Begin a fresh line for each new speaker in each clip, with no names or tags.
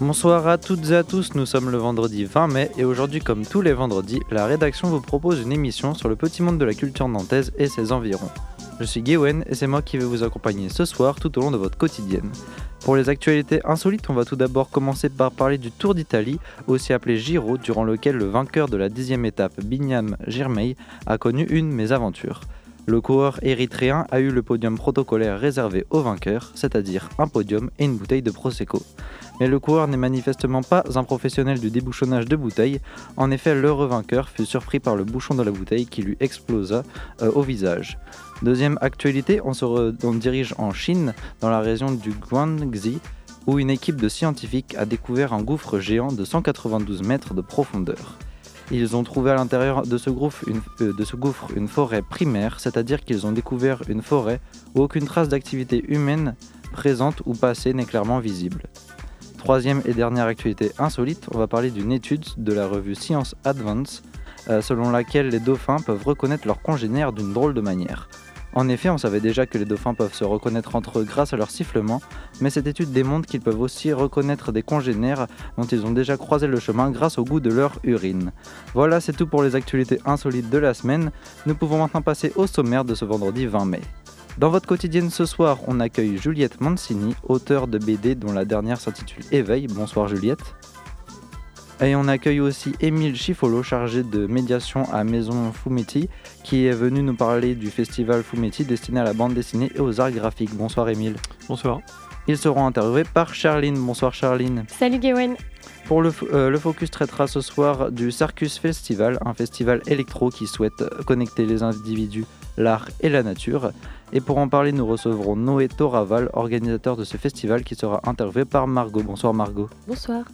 Bonsoir à toutes et à tous, nous sommes le vendredi 20 mai et aujourd'hui comme tous les vendredis, la rédaction vous propose une émission sur le petit monde de la culture nantaise et ses environs. Je suis Gwen et c'est moi qui vais vous accompagner ce soir tout au long de votre quotidienne. Pour les actualités insolites, on va tout d'abord commencer par parler du Tour d'Italie, aussi appelé Giro, durant lequel le vainqueur de la dixième étape, Binyam Girmay, a connu une mésaventure. Le coureur érythréen a eu le podium protocolaire réservé au vainqueur, c'est-à-dire un podium et une bouteille de Prosecco. Mais le coureur n'est manifestement pas un professionnel du débouchonnage de bouteilles. En effet, l'heureux vainqueur fut surpris par le bouchon de la bouteille qui lui explosa euh, au visage. Deuxième actualité, on se dirige en Chine, dans la région du Guangxi, où une équipe de scientifiques a découvert un gouffre géant de 192 mètres de profondeur. Ils ont trouvé à l'intérieur de, ce gouffre une, euh, de ce gouffre une forêt primaire, c'est-à-dire qu'ils ont découvert une forêt où aucune trace d'activité humaine présente ou passée n'est clairement visible. Troisième et dernière actualité insolite, on va parler d'une étude de la revue Science Advance euh, selon laquelle les dauphins peuvent reconnaître leurs congénères d'une drôle de manière. En effet, on savait déjà que les dauphins peuvent se reconnaître entre eux grâce à leur sifflement, mais cette étude démontre qu'ils peuvent aussi reconnaître des congénères dont ils ont déjà croisé le chemin grâce au goût de leur urine. Voilà, c'est tout pour les actualités insolites de la semaine. Nous pouvons maintenant passer au sommaire de ce vendredi 20 mai. Dans votre quotidienne ce soir, on accueille Juliette Mancini, auteure de BD dont la dernière s'intitule Éveil. Bonsoir Juliette. Et on accueille aussi Émile Chifolo, chargé de médiation à Maison Fumetti, qui est venu nous parler du festival Fumetti destiné à la bande dessinée et aux arts graphiques. Bonsoir Émile.
Bonsoir.
Ils seront interviewés par Charline. Bonsoir Charline.
Salut Gawain.
Pour le, euh, le, Focus traitera ce soir du Circus Festival, un festival électro qui souhaite connecter les individus, l'art et la nature. Et pour en parler, nous recevrons Noé Toraval, organisateur de ce festival, qui sera interviewé par Margot. Bonsoir Margot.
Bonsoir.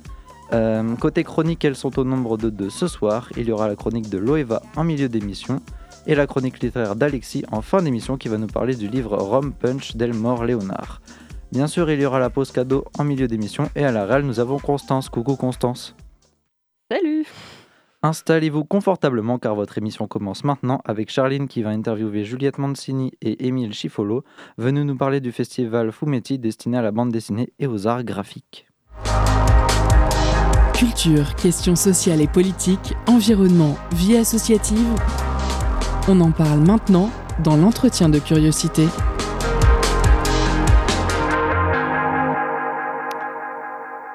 Euh, côté chronique, elles sont au nombre de deux ce soir. Il y aura la chronique de Loeva en milieu d'émission et la chronique littéraire d'Alexis en fin d'émission qui va nous parler du livre Rome Punch d'Elmore Léonard. Bien sûr, il y aura la pause cadeau en milieu d'émission et à la réelle, nous avons Constance. Coucou Constance.
Salut
Installez-vous confortablement car votre émission commence maintenant avec Charline qui va interviewer Juliette Mancini et Émile Chifolo, venus nous parler du festival Fumetti destiné à la bande dessinée et aux arts graphiques.
Culture, questions sociales et politiques, environnement, vie associative. On en parle maintenant dans l'entretien de curiosité.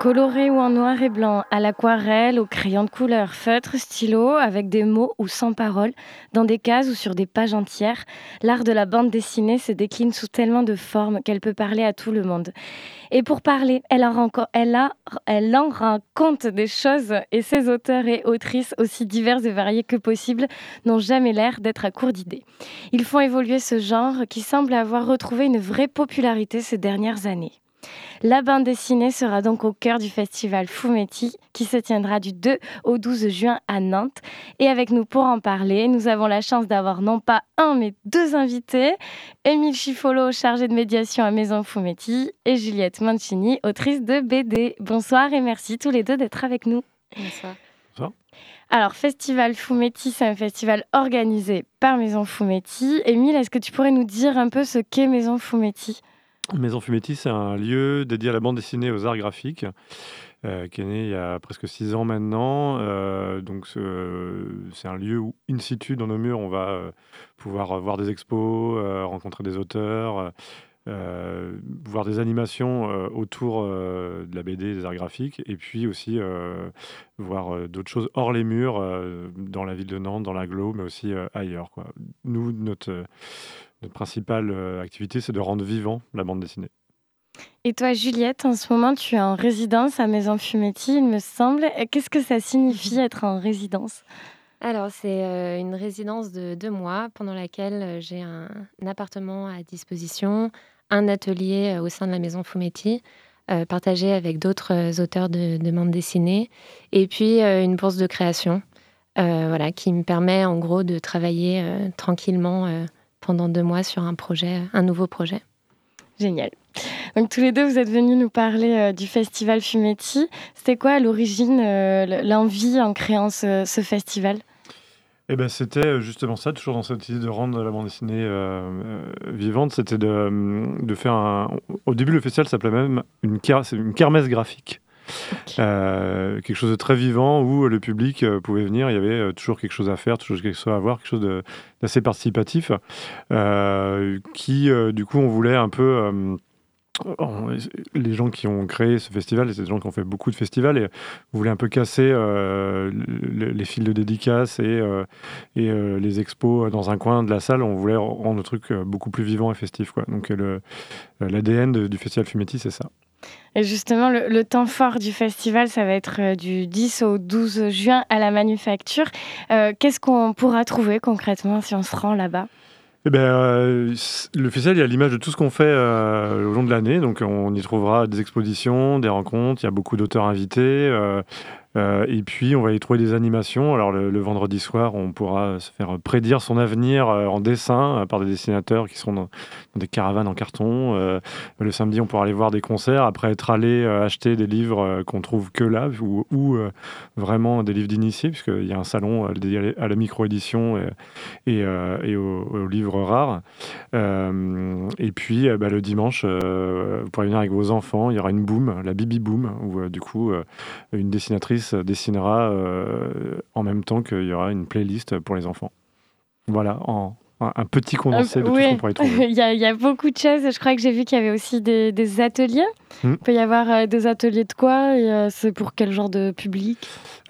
Coloré ou en noir et blanc, à l'aquarelle, au crayon de couleur, feutre, stylo, avec des mots ou sans paroles, dans des cases ou sur des pages entières, l'art de la bande dessinée se décline sous tellement de formes qu'elle peut parler à tout le monde. Et pour parler, elle en, elle, a, elle en des choses et ses auteurs et autrices, aussi divers et variés que possible, n'ont jamais l'air d'être à court d'idées. Ils font évoluer ce genre qui semble avoir retrouvé une vraie popularité ces dernières années. La bande dessinée sera donc au cœur du festival Fumetti qui se tiendra du 2 au 12 juin à Nantes. Et avec nous pour en parler, nous avons la chance d'avoir non pas un mais deux invités. Émile Chifolo, chargé de médiation à Maison Fumetti et Juliette Mancini, autrice de BD. Bonsoir et merci tous les deux d'être avec nous.
Bonsoir.
Bonsoir.
Alors, Festival Fumetti, c'est un festival organisé par Maison Fumetti. Émile, est-ce que tu pourrais nous dire un peu ce qu'est Maison Fumetti?
Maison Fumetti, c'est un lieu dédié à la bande dessinée aux arts graphiques. Euh, qui est né il y a presque six ans maintenant. Euh, donc c'est un lieu où, in situ, dans nos murs, on va euh, pouvoir voir des expos, rencontrer des auteurs, voir des animations autour de la BD, des arts graphiques, et puis aussi voir d'autres choses hors les murs, dans la ville de Nantes, dans l'agglo, mais aussi ailleurs. Nous, notre notre principale euh, activité, c'est de rendre vivant la bande dessinée.
Et toi, Juliette, en ce moment, tu es en résidence à Maison Fumetti, il me semble. Qu'est-ce que ça signifie être en résidence?
Alors, c'est euh, une résidence de deux mois pendant laquelle euh, j'ai un, appartement à disposition, un atelier au sein de la maison Fumetti, partagée avec d'autres auteurs de, de bande dessinée. Et puis une bourse de création, voilà, qui me permet en gros de travailler tranquillement pendant deux mois sur un projet, un nouveau projet.
Génial. Donc tous les deux, vous êtes venus nous parler euh, du festival Fumetti. C'était quoi à l'origine euh, l'envie en créant ce, festival?
Eh ben, c'était euh, justement ça, toujours dans cette idée de rendre la bande dessinée vivante, c'était de, de, faire un... Au début, le festival s'appelait même une, une kermesse graphique. Euh, quelque chose de très vivant où le public euh, pouvait venir, il y avait euh, toujours quelque chose à faire, quelque chose à voir, quelque chose d'assez participatif, qui du coup on voulait un peu les gens qui ont créé ce festival, c'est des gens qui ont fait beaucoup de festivals et voulez un peu casser les fils de dédicaces et, et les expos dans un coin de la salle. On voulait rendre le truc beaucoup plus vivant et festif. Quoi. Donc l'ADN du festival Fumetti, c'est ça.
Et justement, le, temps fort du festival, ça va être euh, du 10 au 12 juin à la Manufacture. Euh, qu'est-ce qu'on pourra trouver concrètement si on se rend là-bas?
Eh ben, euh, le festival, il y a l'image de tout ce qu'on fait au long de l'année. Donc, on y trouvera des expositions, des rencontres. Il y a beaucoup d'auteurs invités. Et puis, on va y trouver des animations. Alors, le, vendredi soir, on pourra se faire prédire son avenir euh, en dessin euh, par des dessinateurs qui sont dans, des caravanes en carton. le samedi, on pourra aller voir des concerts après être allé acheter des livres qu'on trouve que là ou, vraiment des livres d'initiés, puisqu'il y a un salon dédié à la micro-édition et, et, aux, livres rares. et puis, bah, le dimanche, vous pourrez venir avec vos enfants. Il y aura une boom, la Bibi Boom, où du coup, une dessinatrice dessinera euh, en même temps qu'il y aura une playlist pour les enfants. Voilà, en, un petit condensé de tout ce qu'on pourrait trouver.
il, y a, il, y a, beaucoup de choses. Je crois que j'ai vu qu'il y avait aussi des, ateliers. Hmm. Il peut y avoir euh, des ateliers de quoi et euh, C'est pour quel genre de public?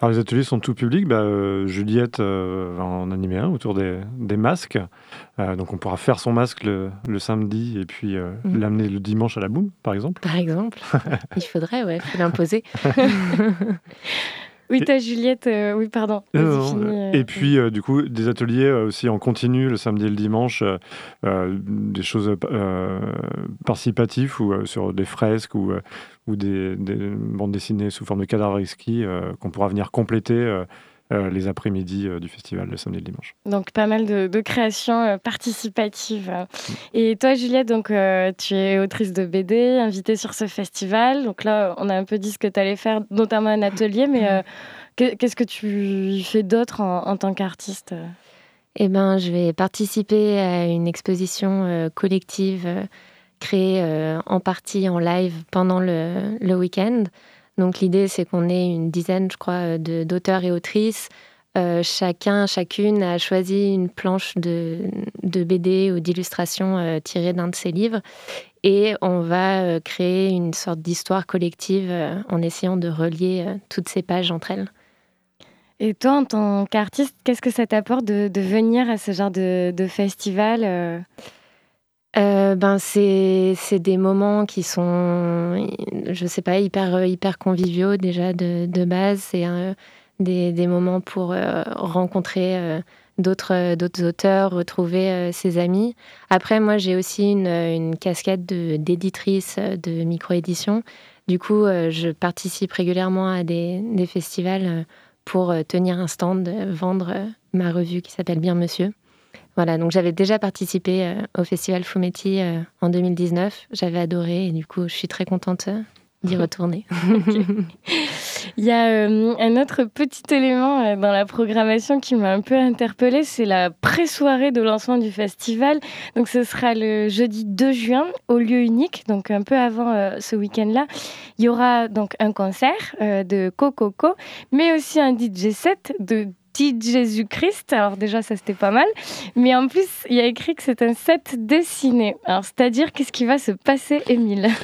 Alors, les ateliers sont tout public. Bah, Juliette va en animer un autour des, des masques. donc, on pourra faire son masque le, le samedi et puis hmm. l'amener le dimanche à la boum, par exemple.
Par exemple. il faudrait, ouais, faut l'imposer.
Oui, ta Juliette, euh, oui, pardon. Euh,
et puis, euh, du coup, des ateliers aussi en continu le samedi et le dimanche, des choses participatives ou sur des fresques ou, ou des, des, bandes dessinées sous forme de cadavres exquis qu'on pourra venir compléter euh, les après-midi euh, du festival le samedi et le dimanche.
Donc pas mal de, créations euh, participatives. Mm. Et toi Juliette, donc tu es autrice de BD, invitée sur ce festival. Donc là, on a un peu dit ce que tu allais faire, notamment un atelier, mais qu'est-ce que tu fais d'autre en, tant qu'artiste?
Eh ben, je vais participer à une exposition collective créée en partie en live pendant le, le week-end. Donc l'idée, c'est qu'on ait une dizaine, je crois, d'auteurs et autrices. Euh, chacun, chacune a choisi une planche de, BD ou d'illustration euh, tirée d'un de ses livres. Et on va euh, créer une sorte d'histoire collective en essayant de relier toutes ces pages entre elles.
Et toi, en tant qu'artiste, qu'est-ce que ça t'apporte de, venir à ce genre de, de festival
euh, ben c'est des moments qui sont, je sais pas, hyper, hyper conviviaux déjà de, de base. C'est des, des, moments pour euh, rencontrer euh, d'autres d'autres auteurs, retrouver ses amis. Après, moi, j'ai aussi une, une casquette d'éditrice de, de micro-édition. Du coup, je participe régulièrement à des, des festivals pour tenir un stand, vendre ma revue qui s'appelle Bien Monsieur. Voilà, donc j'avais déjà participé euh, au festival Fumetti euh, en 2019. J'avais adoré et du coup, je suis très contente euh, d'y retourner.
Il y a un autre petit élément dans la programmation qui m'a un peu interpellée, c'est la pré-soirée de lancement du festival. Donc ce sera le jeudi 2 juin au lieu unique, donc un peu avant ce week-end-là. Il y aura donc un concert de Cococo, mais aussi un DJ set de petit Jésus-Christ. Alors déjà, ça c'était pas mal. Mais en plus, il y a écrit que c'est un set dessiné. Alors c'est-à-dire, qu'est-ce qui va se passer, Émile?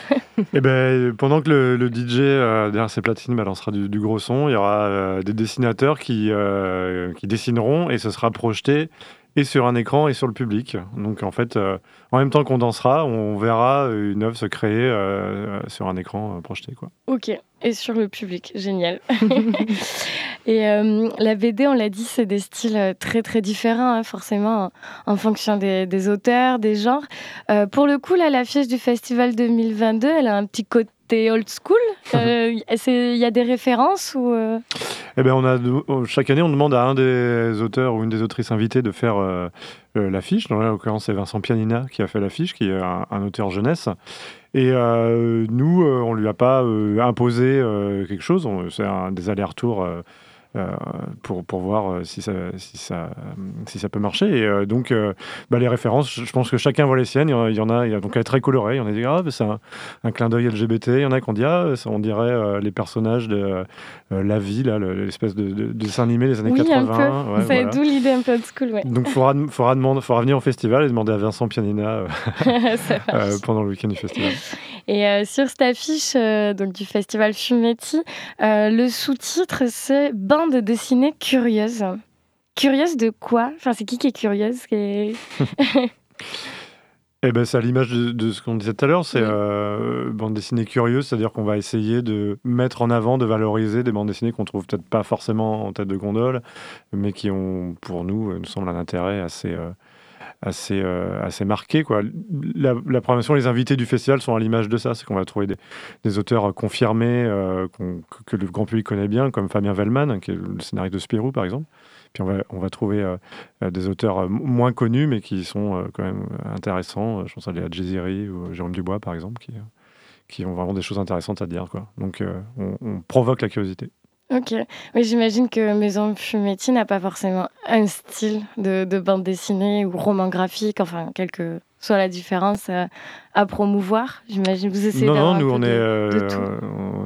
Eh ben, pendant que le, DJ euh, derrière ses platines balancera du, du, gros son, il y aura euh, des dessinateurs qui, euh, qui dessineront et ce sera projeté et sur un écran et sur le public. Donc en fait, euh, en même temps qu'on dansera, on verra une œuvre se créer euh, sur un écran euh, projeté. Quoi.
Ok, et sur le public, génial. et la BD, on l'a dit, c'est des styles très très différents, hein, forcément, en, fonction des, des, auteurs, des genres. pour le coup, là, l'affiche du festival 2022, elle a un petit côté
t'es old school Il y a des références ou
eh ben, on a, chaque année, on demande à un des auteurs ou une des autrices invitées de faire l'affiche. Dans l'occurrence, c'est Vincent Pianina qui a fait l'affiche, qui est un, auteur jeunesse. Et nous, on lui a pas imposé quelque chose. C'est un des allers-retours euh, pour, pour voir euh, si ça, si, ça, si ça peut marcher. Et euh, donc, bah, les références, je pense que chacun voit les siennes. Il y en a, il y a donc elle est très colorée. Il y en a qui ah, c'est un, clin d'œil LGBT. Il y en a qui ont dit ah, on dirait les personnages de La Vie, l'espèce de, dessin animé des années 80.
c'est d'où l'idée un peu de school.
Donc, il faudra, faudra, faudra venir au festival et demander à Vincent Pianina pendant le week-end du festival.
Et sur cette affiche donc, du festival Fumetti, le sous-titre c'est de dessiner curieuse. Curieuse de quoi? Enfin, c'est qui qui est curieuse?
Eh ben, c'est à l'image de, ce qu'on disait tout à l'heure, c'est euh, bande dessinée curieuse, c'est-à-dire qu'on va essayer de mettre en avant, de valoriser des bandes dessinées qu'on trouve peut-être pas forcément en tête de gondole, mais qui ont, pour nous, euh, nous semble un intérêt assez, euh, assez, euh, assez marqué. Quoi. La, la, programmation, les invités du festival sont à l'image de ça. C'est qu'on va trouver des, auteurs confirmés euh, que le grand public connaît bien, comme Fabien Vellman, qui est le scénariste de Spirou, par exemple. Puis on va, on va trouver euh, des auteurs moins connus, mais qui sont quand même intéressants. Je pense à Léa ou Jérôme Dubois, par exemple, qui, qui ont vraiment des choses intéressantes à dire. Quoi. Donc on, on provoque la curiosité.
Ok. Oui, j'imagine que Maison Fumetti n'a pas forcément un style de, bande dessinée ou roman graphique, enfin, quelle que soit la différence à, promouvoir. J'imagine vous essayez
Non, non, nous, on est. Euh,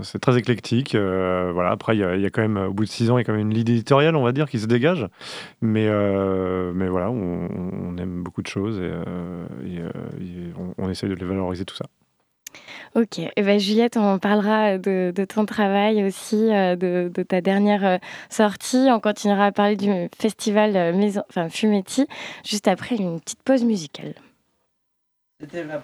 c'est très éclectique. Euh, voilà. Après, il y, a quand même, au bout de six ans, il y a quand même une ligne éditoriale, on va dire, qui se dégage. Mais, euh, mais voilà, on, aime beaucoup de choses et, on, on essaye de les valoriser tout ça.
Ok, et eh ben, Juliette, on parlera de, ton travail aussi, euh, de, ta dernière euh, sortie. On continuera à parler du festival euh, Maison, enfin, Fumetti, juste après une petite pause musicale. C'était la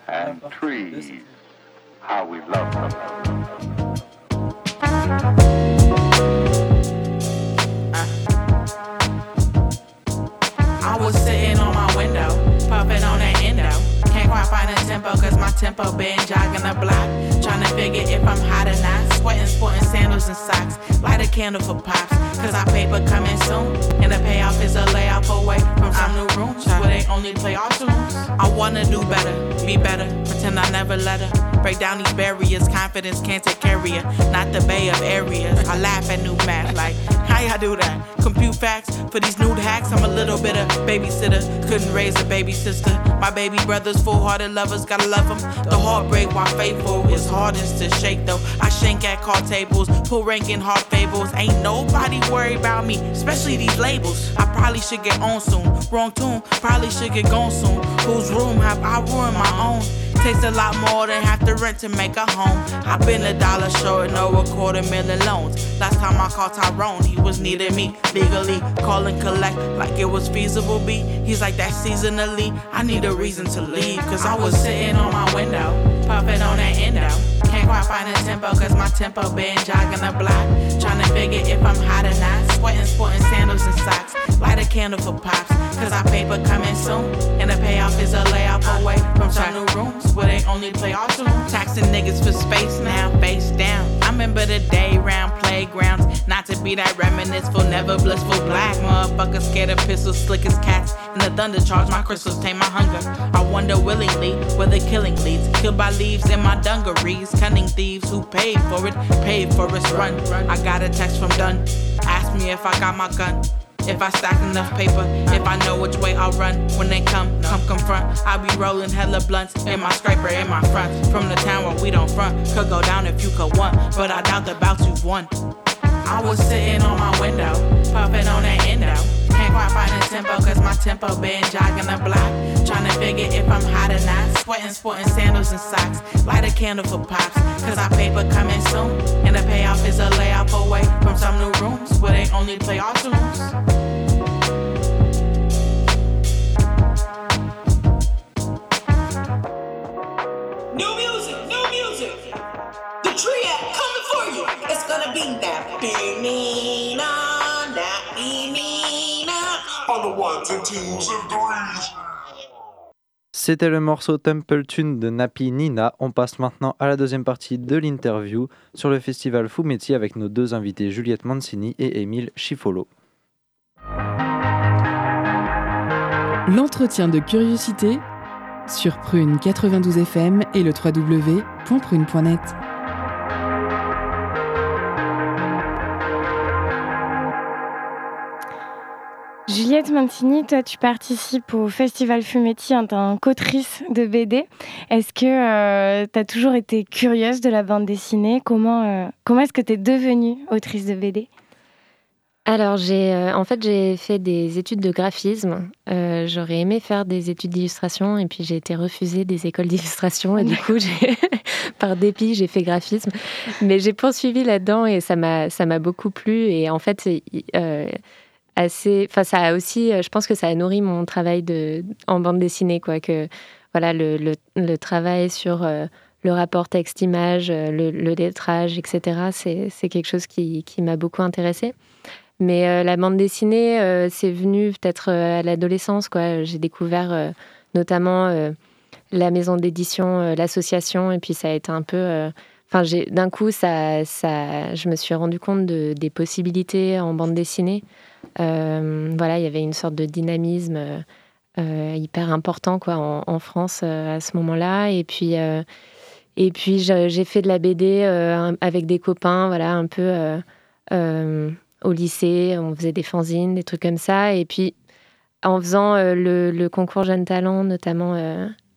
tempo, cause my tempo been jogging the block. Trying to figure if I'm hot or not. Sweating, sporting sandals and socks. Light a candle for pops, cause our paper coming soon. And the payoff is a layoff away from some new rooms where they only play our tunes. I wanna do better, be better, pretend I never let her. Break down these barriers, confidence can't take care of. Not the bay of areas. I laugh at new math, like, how y'all do that? Compute facts for these nude hacks. I'm a little bit of babysitter, couldn't raise a baby sister. My baby brother's full hearted lovers, gotta love them. The heartbreak while faithful is hardest to shake though. I shank at card tables, pull rank in hard fables. Ain't nobody worried about me, especially these labels. I probably should get on soon. Wrong tune, probably should get gone soon. Whose room have I ruined my own? Takes a lot more than half the rent to make a home. I've been a dollar short, no a quarter million loans. Last time I called Tyrone, he was needing me legally. Call and collect like it was feasible, B. He's like that seasonally. I need a reason to leave, cause I was sitting on my window, puffing on that endo. Can't quite find a tempo, cause my tempo been jogging the block. Trying to figure if I'm hot or not. Sweating, sporting sandals and socks. Light a candle for pops, cause our paper coming soon. And the payoff is a layoff away from some new rooms where they only play our tunes. Taxing niggas for space now, face down. Remember the day round playgrounds. Not to be that reminisceful, never blissful black motherfucker scared of pistols, slick as cats. And the thunder charge my crystals, tame my hunger. I wonder willingly where the killing leads. Killed by leaves in my dungarees. Cunning thieves who paid for it, paid for its run. I got a text from Dunn. Ask me if I got my gun. If I stack enough paper, if I know which way I'll run when they come, come confront. I be rolling hella blunts in my scraper in my front. From the town where we don't front, could go down if you could want, but I doubt about you've won. I was sitting on my window, puffing on that endo. Can't quite find a tempo, cause my tempo been jogging the block. Trying to figure if I'm hot or not. Sweating, sporting sandals and socks. Light a candle for pops, cause our paper coming soon. And the payoff is a layoff away from some new rooms where they only play our tunes.
C'était le morceau Temple Tune de Napi Nina. On passe maintenant à la deuxième partie de l'interview sur le festival Fumetti avec nos deux invités Juliette Mancini et Émile Chifolo.
L'entretien de curiosité sur Prune 92 FM et le www.prune.net.
Juliette Mancini, toi tu participes au Festival Fumetti en tant qu'autrice de BD. Est-ce que euh, tu as toujours été curieuse de la bande dessinée? Comment, euh, comment est-ce que tu es devenue autrice de BD
alors, j'ai, euh, en fait, j'ai fait des études de graphisme. j'aurais aimé faire des études d'illustration et puis j'ai été refusée des écoles d'illustration et du coup, par dépit, j'ai fait graphisme. Mais j'ai poursuivi là-dedans et ça m'a, ça m'a beaucoup plu. Et en fait, assez. Enfin, ça a aussi. Euh, je pense que ça a nourri mon travail de, en bande dessinée, quoi. Que voilà, le, le, travail sur euh, le rapport texte-image, euh, le, le, lettrage, etc. C'est quelque chose qui, qui m'a beaucoup intéressée. Mais la bande dessinée, c'est venu peut-être à l'adolescence, quoi. J'ai découvert notamment la maison d'édition, l'association, et puis ça a été un peu. D'un coup, je me suis rendu compte de, des possibilités en bande dessinée. Euh, voilà, il y avait une sorte de dynamisme euh, euh, hyper important en, France à ce moment-là. Et puis, et puis j'ai fait de la BD avec des copains, voilà, un peu au lycée. On faisait des fanzines, des trucs comme ça. Et puis, en faisant le, concours Jeunes Talents, notamment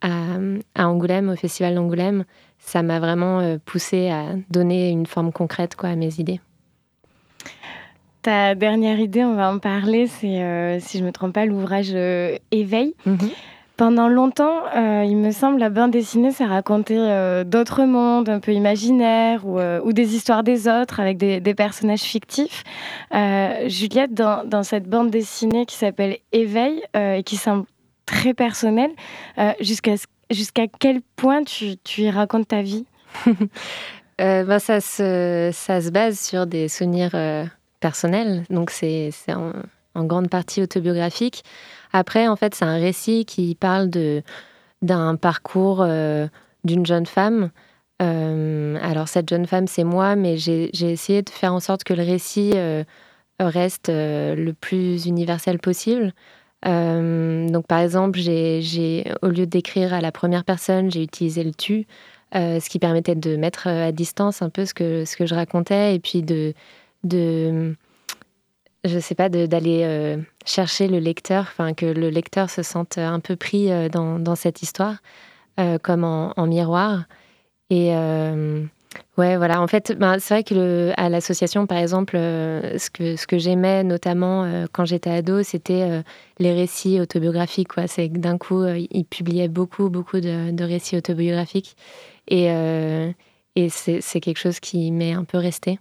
à, à, Angoulême, au Festival d'Angoulême, ça m'a vraiment poussé à donner une forme concrète quoi, à mes idées.
Ta dernière idée, on va en parler, c'est, euh, si je ne me trompe pas, l'ouvrage euh, Éveil. Mhm. Pendant longtemps, euh, il me semble, la bande dessinée, ça racontait d'autres mondes un peu imaginaires ou, des histoires des autres avec des, personnages fictifs. Juliette, dans, cette bande dessinée qui s'appelle Éveil et qui semble très personnelle, jusqu'à, jusqu'à quel point tu, tu, y racontes ta vie
ben, ça, se, ça se base sur des souvenirs personnel, donc c'est en, grande partie autobiographique. Après, en fait, c'est un récit qui parle d'un parcours euh, d'une jeune femme. Euh, alors cette jeune femme, c'est moi, mais j'ai essayé de faire en sorte que le récit euh, reste le plus universel possible. Donc par exemple, j'ai au lieu d'écrire à la première personne, j'ai utilisé le tu, ce qui permettait de mettre à distance un peu ce que, je racontais et puis de, de je sais pas, d'aller euh, chercher le lecteur, enfin que le lecteur se sente un peu pris euh, dans, cette histoire, euh, comme en, miroir. Ouais, voilà. En fait, ben, c'est vrai que à l'association, par exemple, ce que ce que j'aimais notamment quand j'étais ado, c'était les récits autobiographiques. C'est que d'un coup, ils publiaient beaucoup, beaucoup de, de récits autobiographiques, et et c'est quelque chose qui m'est un peu resté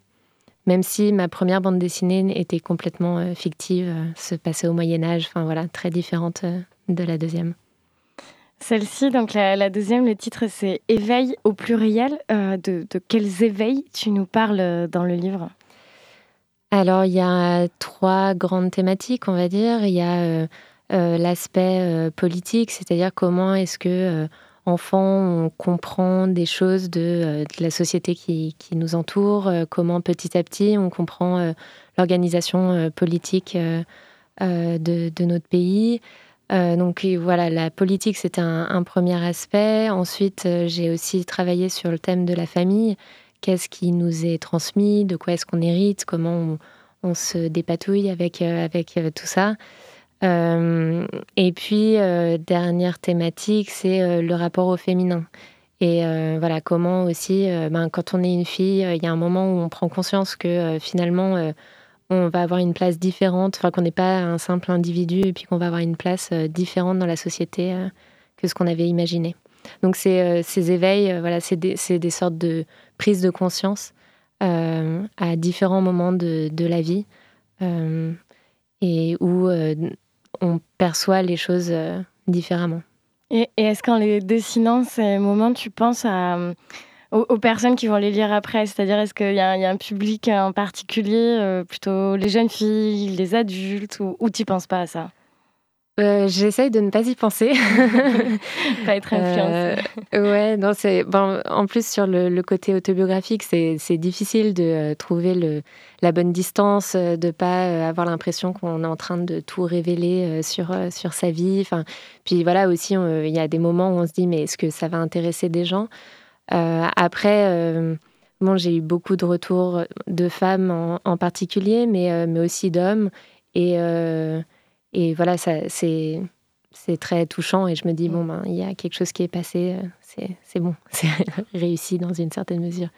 même si ma première bande dessinée était complètement euh, fictive, euh, se passait au Moyen Âge, enfin voilà, très différente euh, de la deuxième.
Celle-ci, donc la, deuxième, le titre c'est Éveil au pluriel. de, quels éveils tu nous parles dans le livre?
Alors il y a trois grandes thématiques, on va dire. Il y a l'aspect politique, c'est-à-dire comment est-ce que enfant, on comprend des choses de, euh, la société qui, nous entoure, euh, comment petit à petit on comprend euh, l'organisation politique de, notre pays. Donc voilà, la politique, c'est un, premier aspect. Ensuite, j'ai aussi travaillé sur le thème de la famille. Qu'est-ce qui nous est transmis? De quoi est-ce qu'on hérite? Comment on, se dépatouille avec, avec tout ça? Euh, et puis, euh, dernière thématique, c'est euh, le rapport au féminin. Et voilà, comment aussi, ben, quand on est une fille, il y a un moment où on prend conscience que finalement, on va avoir une place différente, qu'on n'est pas un simple individu, et puis qu'on va avoir une place différente dans la société que ce qu'on avait imaginé. Donc ces, ces éveils, voilà, c'est des, des, sortes de prises de conscience à différents moments de, la vie, et où on perçoit les choses euh, différemment.
Et, est-ce qu'en les dessinant, ces moments, tu penses à, aux, personnes qui vont les lire après C'est-à-dire, est-ce qu'il y, a un public en particulier, euh, plutôt les jeunes filles, les adultes, ou, tu n'y penses pas à ça?
Euh, J'essaye de ne pas y penser.
pas être influencée.
Euh, ouais, non, c'est bon, en plus sur le, côté autobiographique, c'est difficile de trouver le, la bonne distance, de ne pas avoir l'impression qu'on est en train de tout révéler sur, sur sa vie. Enfin, puis voilà aussi, il y a des moments où on se dit mais est-ce que ça va intéresser des gens? Après. Bon, j'ai eu beaucoup de retours de femmes en, particulier, mais, mais aussi d'hommes. Et, et voilà, c'est très touchant et je me dis, mm. bon, ben, il y a quelque chose qui est passé, euh, c'est bon, c'est réussi dans une certaine mesure.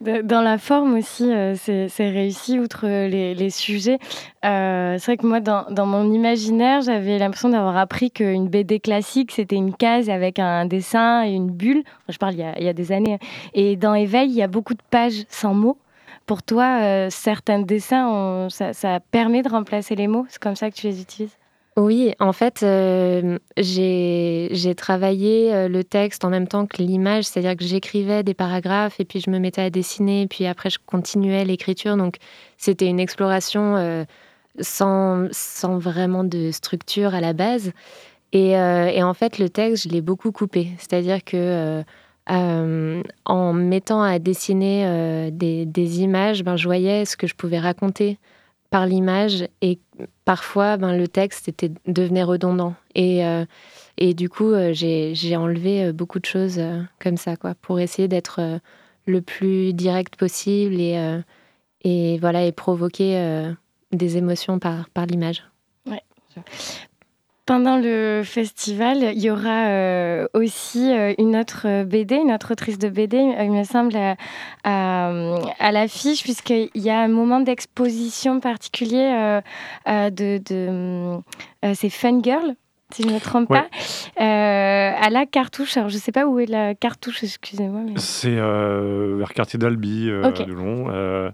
Dans la forme aussi, euh, c'est réussi, outre les, les sujets. Euh, c'est vrai que moi, dans, dans mon imaginaire, j'avais l'impression d'avoir appris qu'une BD classique, c'était une case avec un dessin et une bulle. Je parle il y, a, il y a des années. Et dans Éveil, il y a beaucoup de pages sans mots. Pour toi, euh, certains dessins, ça, permet de remplacer les mots? C'est comme ça que tu les utilises?
Oui, en fait, euh, j'ai travaillé euh, le texte en même temps que l'image, c'est-à-dire que j'écrivais des paragraphes et puis je me mettais à dessiner, puis après je continuais l'écriture. Donc c'était une exploration sans, sans, vraiment de structure à la base. Et, en fait, le texte, je l'ai beaucoup coupé. C'est-à-dire que euh, en mettant à dessiner euh, des, images, ben, je voyais ce que je pouvais raconter par l'image et parfois ben, le texte était, devenait redondant. Et, euh, et du coup, j'ai enlevé beaucoup de choses comme ça quoi, pour essayer d'être le plus direct possible et, et, voilà, et provoquer des émotions par, par l'image.
Pendant le festival, il y aura euh, aussi euh, une autre BD, une autre autrice de BD, il me semble, à, à, l'affiche, puisqu'il y a un moment d'exposition particulier euh, de. de c'est Fun Girl, si je ne me trompe pas, à la cartouche. Alors, je ne sais pas où est la cartouche, excusez-moi.
C'est vers Quartier d'Albi, de Long.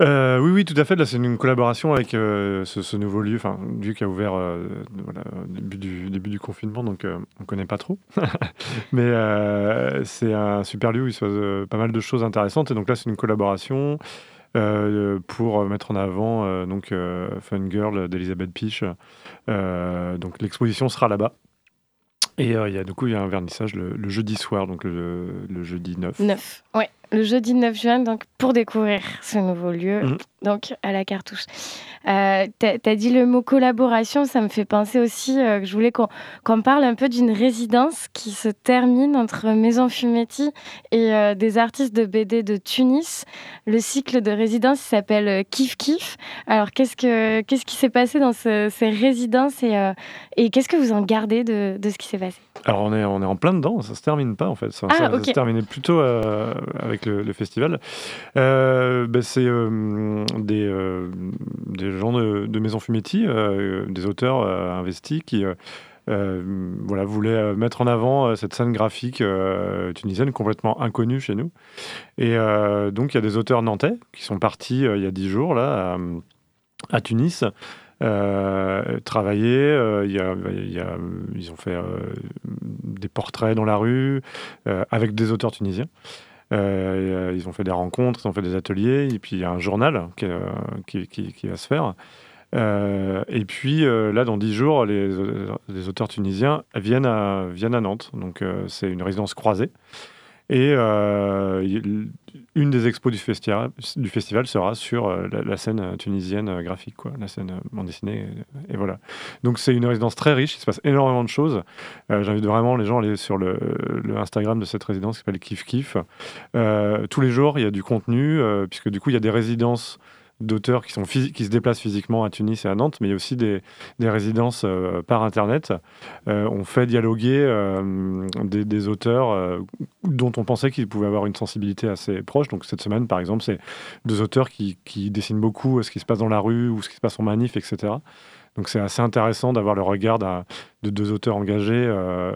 Euh, oui, oui, tout à fait. Là, c'est une collaboration avec euh, ce, nouveau lieu, enfin, lieu qui a ouvert euh, au début du, début du confinement, donc on ne connaît pas trop. Mais c'est un super lieu où il se passe pas mal de choses intéressantes. Et donc là, c'est une collaboration pour mettre en avant donc Fun Girl d'Elisabeth Piche. donc l'exposition sera là-bas. Et il y a du coup il y a un vernissage le, jeudi soir, donc le, le jeudi 9.
9, ouais le jeudi 9 juin donc, pour découvrir ce nouveau lieu, mhm. donc à la cartouche. Euh, tu as, dit le mot collaboration, ça me fait penser aussi euh, que je voulais qu'on parle un peu d'une résidence qui se termine entre Maison Fumetti et euh, des artistes de BD de Tunis. Le cycle de résidence s'appelle euh, Kif Kif. Alors qu'est-ce, que, qu'est-ce qui s'est passé dans ces résidences et, et qu'est-ce que vous en gardez de, de ce qui s'est passé?
Alors on est, on est en plein dedans, ça se termine pas en fait. Ça,
ah,
se terminait plutôt avec le, festival. Euh, ben, c'est euh, des, euh, des gens de, Maison Fumetti, des auteurs investis qui voilà, voulaient mettre en avant cette scène graphique tunisienne complètement inconnue chez nous. Et donc, il y a des auteurs nantais qui sont partis il y a dix jours là, à, Tunis. Travailler. il y a, ils ont fait des portraits dans la rue avec des auteurs tunisiens. Euh, ils ont fait des rencontres, ils ont fait des ateliers, et puis il y a un journal qui, euh, qui, va se faire. Euh, et puis là, dans dix jours, les, auteurs tunisiens viennent viennent à Nantes. Donc c'est une résidence croisée. Et euh, une des expos du festival, sera sur euh, la, scène tunisienne euh, graphique, quoi, la scène bande dessinée. Et, voilà. Donc c'est une résidence très riche, il se passe énormément de choses. J'invite vraiment les gens à aller sur le, Instagram de cette résidence qui s'appelle Kif Kif. tous les jours, il y a du contenu, puisque du coup, il y a des résidences d'auteurs qui, se déplacent physiquement à Tunis et à Nantes, mais il y a aussi des, résidences euh, par Internet. Euh, on fait dialoguer euh, des, auteurs dont on pensait qu'ils pouvaient avoir une sensibilité assez proche. Donc cette semaine, par exemple, c'est deux auteurs qui, dessinent beaucoup ce qui se passe dans la rue ou ce qui se passe en manif, etc. Donc c'est assez intéressant d'avoir le regard de deux auteurs engagés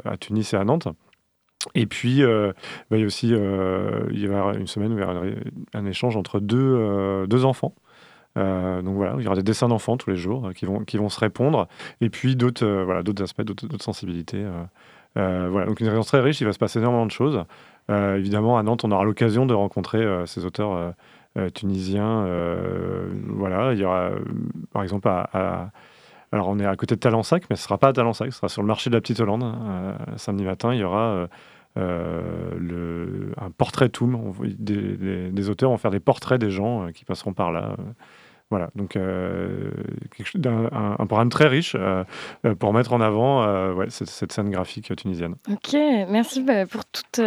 à Tunis et à Nantes. Et puis, bah, il y a aussi il y aura une semaine où il y aura un, échange entre deux enfants euh, donc voilà, il y aura des dessins d'enfants tous les jours euh, qui, vont, qui vont se répondre. Et puis d'autres euh, voilà, aspects, d'autres, sensibilités. voilà, donc une résidence très riche, il va se passer énormément de choses. évidemment, à Nantes, on aura l'occasion de rencontrer ces auteurs tunisiens. voilà, il y aura par exemple à, alors on est à côté de Talensac, mais ce ne sera pas à Talensac, ce sera sur le marché de la Petite Hollande. samedi matin, il y aura un portrait toum. Des, auteurs vont faire des portraits des gens qui passeront par là. Voilà, donc euh, un, programme très riche euh, euh, pour mettre en avant cette, scène graphique tunisienne.
Ok, merci bah, pour toutes,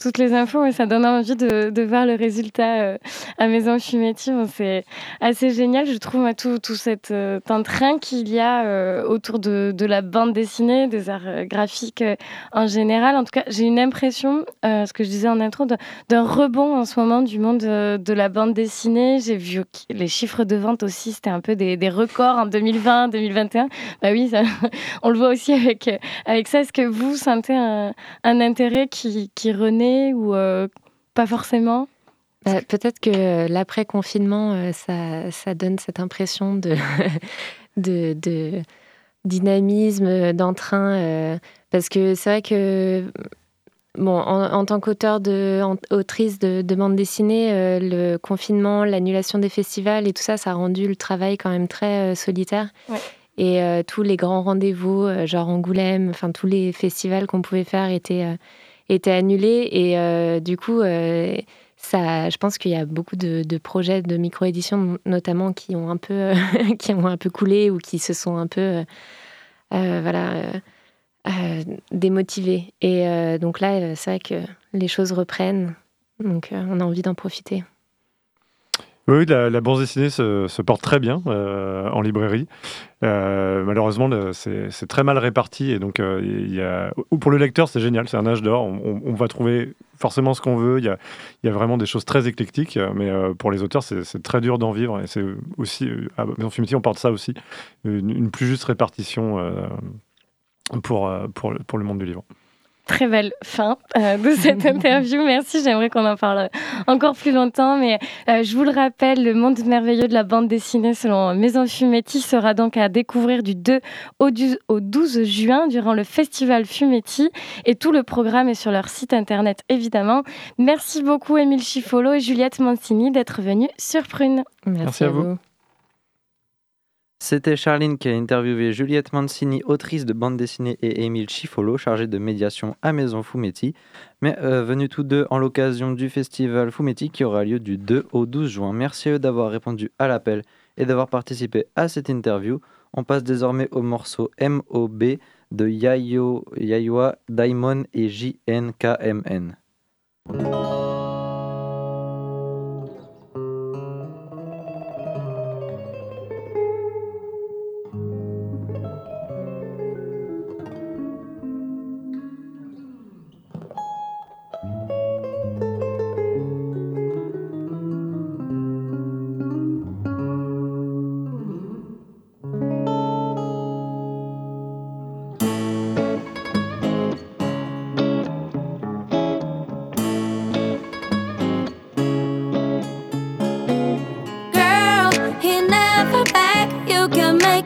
toutes les infos. ça donne envie de, de voir le résultat à Maison Fumetti. c'est assez génial, je trouve, tout, tout cet entrain qu'il y a autour de, de, la bande dessinée, des arts graphiques en général. En tout cas, j'ai une impression, ce que je disais en intro, d'un rebond en ce moment du monde de la bande dessinée. J'ai vu les chiffres de vente aussi, c'était un peu des, records en 2020, 2021. Bah oui, on le voit aussi avec, avec ça. Est-ce que vous sentez un, intérêt qui, renaît ou euh, pas forcément?
Bah, Peut-être que l'après-confinement, euh, ça, ça, donne cette impression de, de, dynamisme, d'entrain. Euh, parce que c'est vrai que Bon, en, tant qu'auteur de, autrice de, de bande dessinée, euh, le confinement, l'annulation des festivals et tout ça, ça a rendu le travail quand même très euh, solitaire. Et euh, tous les grands rendez-vous, genre Angoulême, enfin tous les festivals qu'on pouvait faire étaient, étaient annulés. Et du coup, ça, je pense qu'il y a beaucoup de, de projets de micro-édition, notamment, qui ont un peu, qui ont un peu coulé ou qui se sont un peu, voilà euh, démotivé. Et euh, donc là, euh, c'est vrai que les choses reprennent. Donc on a envie d'en profiter.
Oui, la, la bande dessinée se, porte très bien en librairie. malheureusement, c'est très mal réparti et donc y a, pour le lecteur, c'est génial, c'est un âge d'or. On, va trouver forcément ce qu'on veut. Il y, a, vraiment des choses très éclectiques, mais pour les auteurs, c'est très dur d'en vivre. Et c'est aussi, à Maison Fumiti, on porte ça aussi, une plus juste répartition pour, euh, pour, le, pour le monde du livre.
Très belle fin euh, de cette interview. Merci. J'aimerais qu'on en parle encore plus longtemps. Mais euh, je vous le rappelle, le monde merveilleux de la bande dessinée selon Maison Fumetti sera donc à découvrir du 2 au 12 juin durant le festival Fumetti. Et tout le programme est sur leur site internet, évidemment. Merci beaucoup, Émile Chifolo et Juliette Mancini, d'être venus sur Prune.
Merci, à, vous.
C'était Charline qui a interviewé Juliette Mancini, autrice de bande dessinée, et Émile Chifolo, chargé de médiation à Maison Fumetti, mais euh, venus tous deux en l'occasion du festival Fumetti qui aura lieu du 2 au 12 juin. Merci eux d'avoir répondu à l'appel et d'avoir participé à cette interview. On passe désormais au morceau MOB de Yayo, Yayoi, Daimon et JNKMN.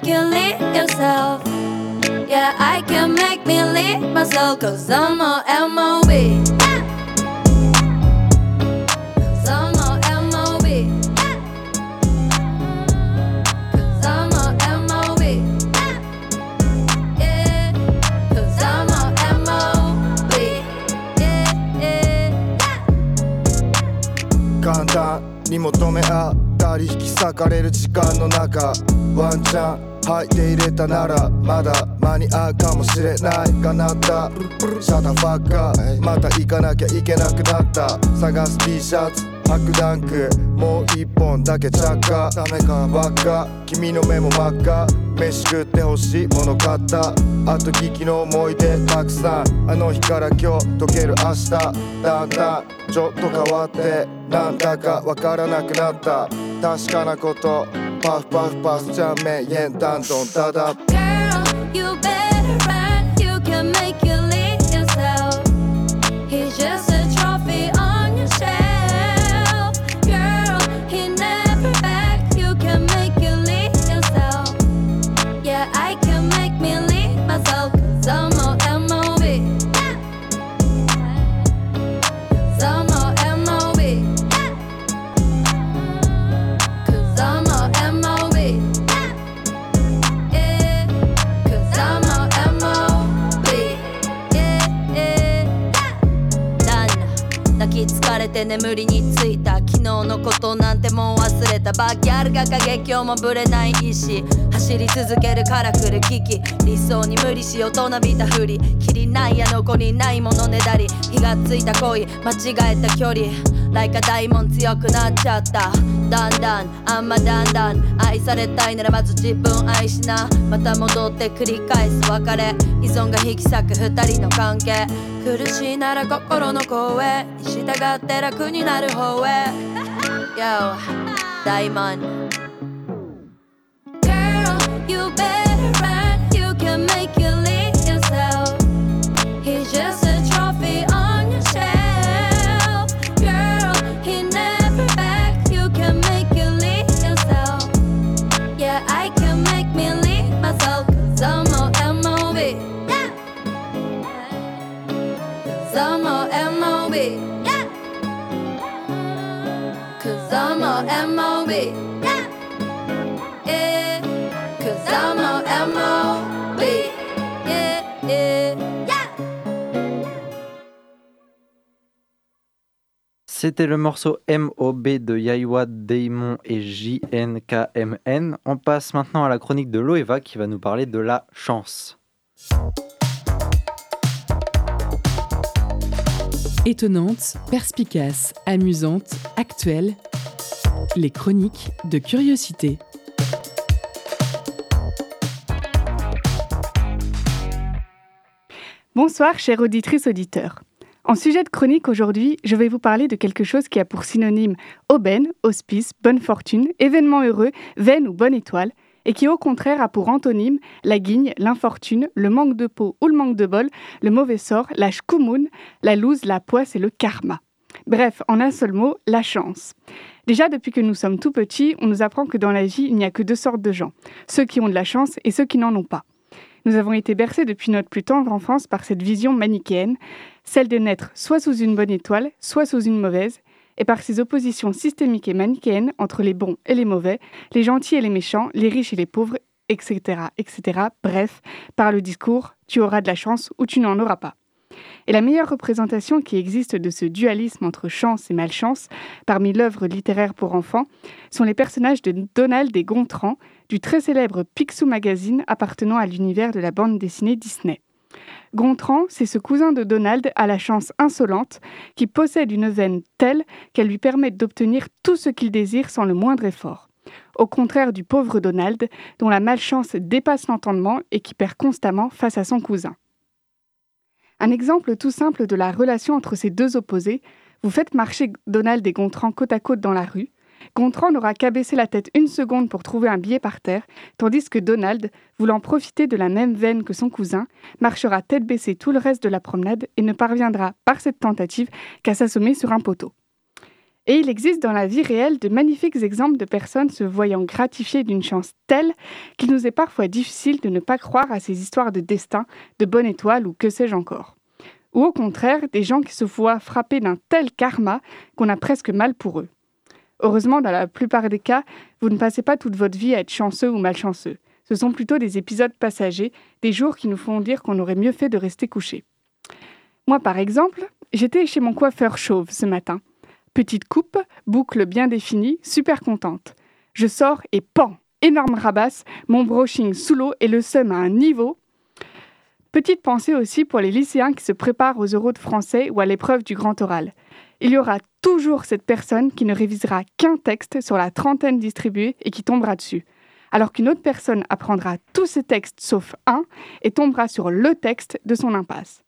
can lead yourself. Yeah, I can make me lead myself, cause I'm on MOB. Gone down に求め合ったり引き裂かれる時間の中ワンチャン履いて入れたならまだ間に合うかもしれないかなった。シャタファッカーまた行かなきゃいけなくなった。探す T シャツパックダンクもう一本だけ着火。ダメか。ばっか君の目も真っ赤。飯食って欲しいもの買った。あと聞きの思い出たくさん。あの日から今日溶ける明日。だんだんちょっと変わってなんだかわからなくなった。確かなこと Bak bak bakacağım ben yeniden don da da. Girl you better
眠りについた昨日のことなんてもう忘れた。バーギャルが過激をもぶれない意志走り続けるカラフル危機。理想に無理しようとなびたふり。きりないや残りないものねだり。火がついた恋。間違えた距離。ライカ大門強くなっちゃった。だんだんあんまだんだん。愛されたいならまず自分愛しな。また戻って繰り返す。別れ依存が引き裂く二人の関係。苦しいなら心の声。に従って楽になる方へ。Yo 大門。Girl you better M.O.B. Yeah Yeah Cause I'm a M.O.B. Yeah Yeah Yeah
C'était le morceau MOB de Yaiwa, Daemon et JNKMN. On passe maintenant à la chronique de Loeva qui va nous parler de la chance.
Étonnante, perspicace, amusante, actuelle. Les chroniques de curiosité.
Bonsoir, chères auditrices, auditeurs. En sujet de chronique aujourd'hui, je vais vous parler de quelque chose qui a pour synonyme aubaine, auspice, bonne fortune, événement heureux, veine ou bonne étoile, et qui au contraire a pour antonyme la guigne, l'infortune, le manque de peau ou le manque de bol, le mauvais sort, la shkumun, la loose, la poisse et le karma. Bref, en un seul mot, la chance. Déjà, depuis que nous sommes tout petits, on nous apprend que dans la vie, il n'y a que deux sortes de gens, ceux qui ont de la chance et ceux qui n'en ont pas. Nous avons été bercés depuis notre plus tendre enfance par cette vision manichéenne, celle de naître soit sous une bonne étoile, soit sous une mauvaise, et par ces oppositions systémiques et manichéennes entre les bons et les mauvais, les gentils et les méchants, les riches et les pauvres, etc., etc. Bref, par le discours, tu auras de la chance ou tu n'en auras pas. Et la meilleure représentation qui existe de ce dualisme entre chance et malchance parmi l'œuvre littéraire pour enfants sont les personnages de Donald et Gontran du très célèbre Picsou Magazine appartenant à l'univers de la bande dessinée Disney. Gontran, c'est ce cousin de Donald à la chance insolente qui possède une veine telle qu'elle lui permet d'obtenir tout ce qu'il désire sans le moindre effort. Au contraire du pauvre Donald, dont la malchance dépasse l'entendement et qui perd constamment face à son cousin. Un exemple tout simple de la relation entre ces deux opposés, vous faites marcher Donald et Gontran côte à côte dans la rue. Gontran n'aura qu'à baisser la tête une seconde pour trouver un billet par terre, tandis que Donald, voulant profiter de la même veine que son cousin, marchera tête baissée tout le reste de la promenade et ne parviendra, par cette tentative, qu'à s'assommer sur un poteau. Et il existe dans la vie réelle de magnifiques exemples de personnes se voyant gratifiées d'une chance telle qu'il nous est parfois difficile de ne pas croire à ces histoires de destin, de bonne étoile ou que sais-je encore. Ou au contraire, des gens qui se voient frappés d'un tel karma qu'on a presque mal pour eux. Heureusement, dans la plupart des cas, vous ne passez pas toute votre vie à être chanceux ou malchanceux. Ce sont plutôt des épisodes passagers, des jours qui nous font dire qu'on aurait mieux fait de rester couché. Moi, par exemple, j'étais chez mon coiffeur chauve ce matin. Petite coupe, boucle bien définie, super contente. Je sors et pan Énorme rabasse, mon brushing sous l'eau et le seum à un niveau. Petite pensée aussi pour les lycéens qui se préparent aux euros de français ou à l'épreuve du grand oral. Il y aura toujours cette personne qui ne révisera qu'un texte sur la trentaine distribuée et qui tombera dessus, alors qu'une autre personne apprendra tous ces textes sauf un et tombera sur le texte de son impasse.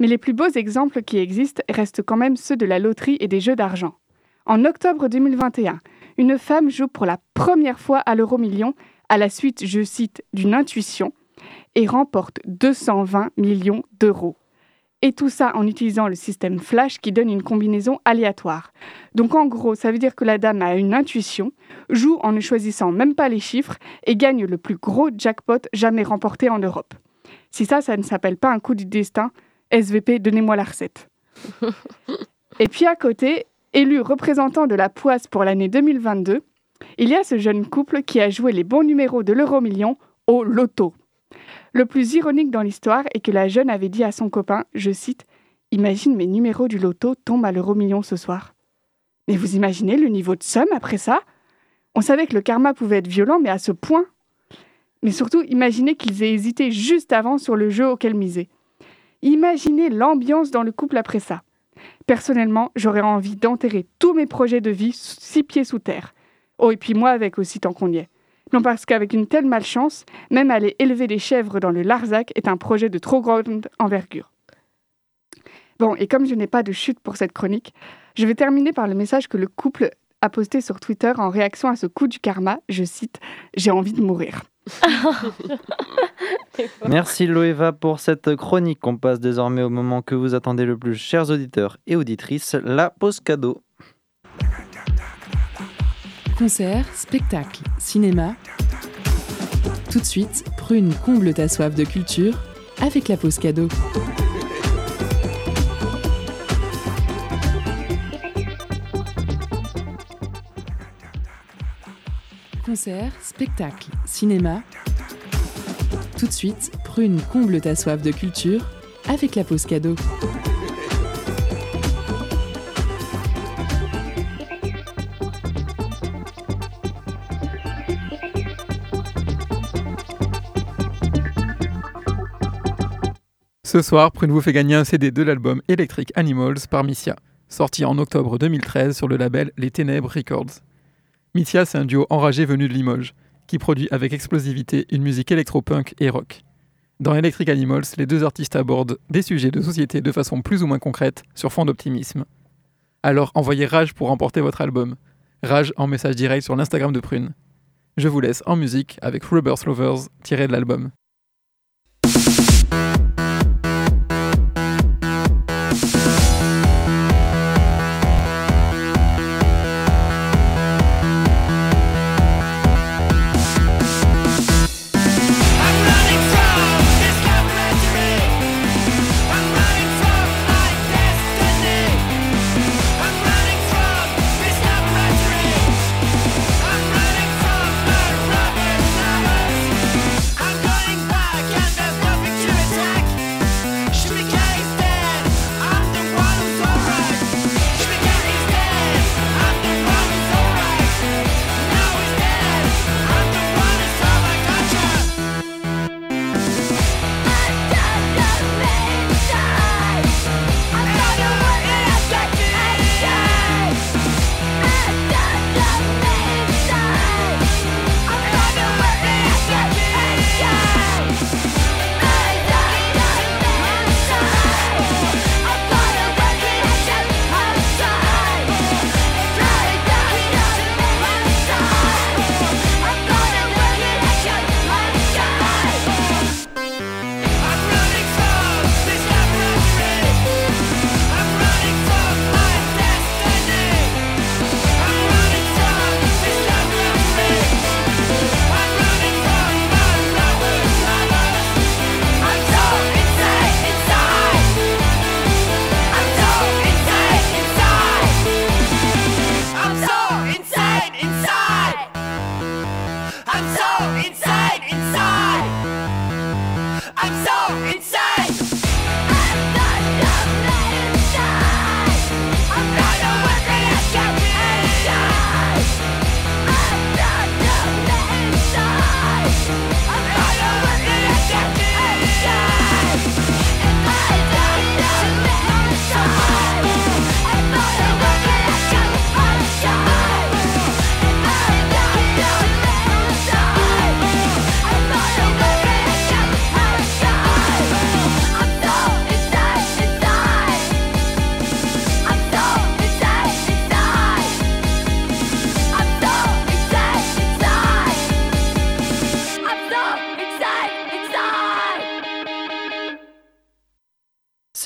Mais les plus beaux exemples qui existent restent quand même ceux de la loterie et des jeux d'argent. En octobre 2021, une femme joue pour la première fois à l'euro million à la suite, je cite, d'une intuition et remporte 220 millions d'euros. Et tout ça en utilisant le système Flash qui donne une combinaison aléatoire. Donc en gros, ça veut dire que la dame a une intuition, joue en ne choisissant même pas les chiffres et gagne le plus gros jackpot jamais remporté en Europe. Si ça, ça ne s'appelle pas un coup du destin, SVP, donnez-moi la recette. et puis à côté, élu représentant de la poisse pour l'année 2022, il y a ce jeune couple qui a joué les bons numéros de l'euro million au loto. Le plus ironique dans l'histoire est que la jeune avait dit à son copain, je cite, imagine mes numéros du loto tombent à l'euro million ce soir. Mais vous imaginez le niveau de somme après ça? On savait que le karma pouvait être violent, mais à ce point. Mais surtout, imaginez qu'ils aient hésité juste avant sur le jeu auquel miser. Imaginez l'ambiance dans le couple après ça. Personnellement, j'aurais envie d'enterrer tous mes projets de vie six pieds sous terre. Oh, et puis moi avec aussi tant qu'on y est. Non, parce qu'avec une telle malchance, même aller élever des chèvres dans le Larzac est un projet de trop grande envergure. Bon, et comme je n'ai pas de chute pour cette chronique, je vais terminer par le message que le couple a posté sur Twitter en réaction à ce coup du karma. Je cite J'ai envie de mourir.
Merci Loeva pour cette chronique. On passe désormais au moment que vous attendez le plus, chers auditeurs et auditrices, la pause cadeau.
Concert, spectacle, cinéma. Tout de suite, Prune comble ta soif de culture avec la pause cadeau. Concert, spectacle, cinéma. Tout de suite, Prune comble ta soif de culture avec la pause cadeau.
Ce soir, Prune vous fait gagner un CD de l'album Electric Animals par Missia, sorti en octobre 2013 sur le label Les Ténèbres Records. Missia, c'est un duo enragé venu de Limoges, qui produit avec explosivité une musique électropunk et rock. Dans Electric Animals, les deux artistes abordent des sujets de société de façon plus ou moins concrète, sur fond d'optimisme. Alors envoyez Rage pour remporter votre album. Rage en message direct sur l'Instagram de Prune. Je vous laisse en musique avec Rubber Slovers tiré de l'album.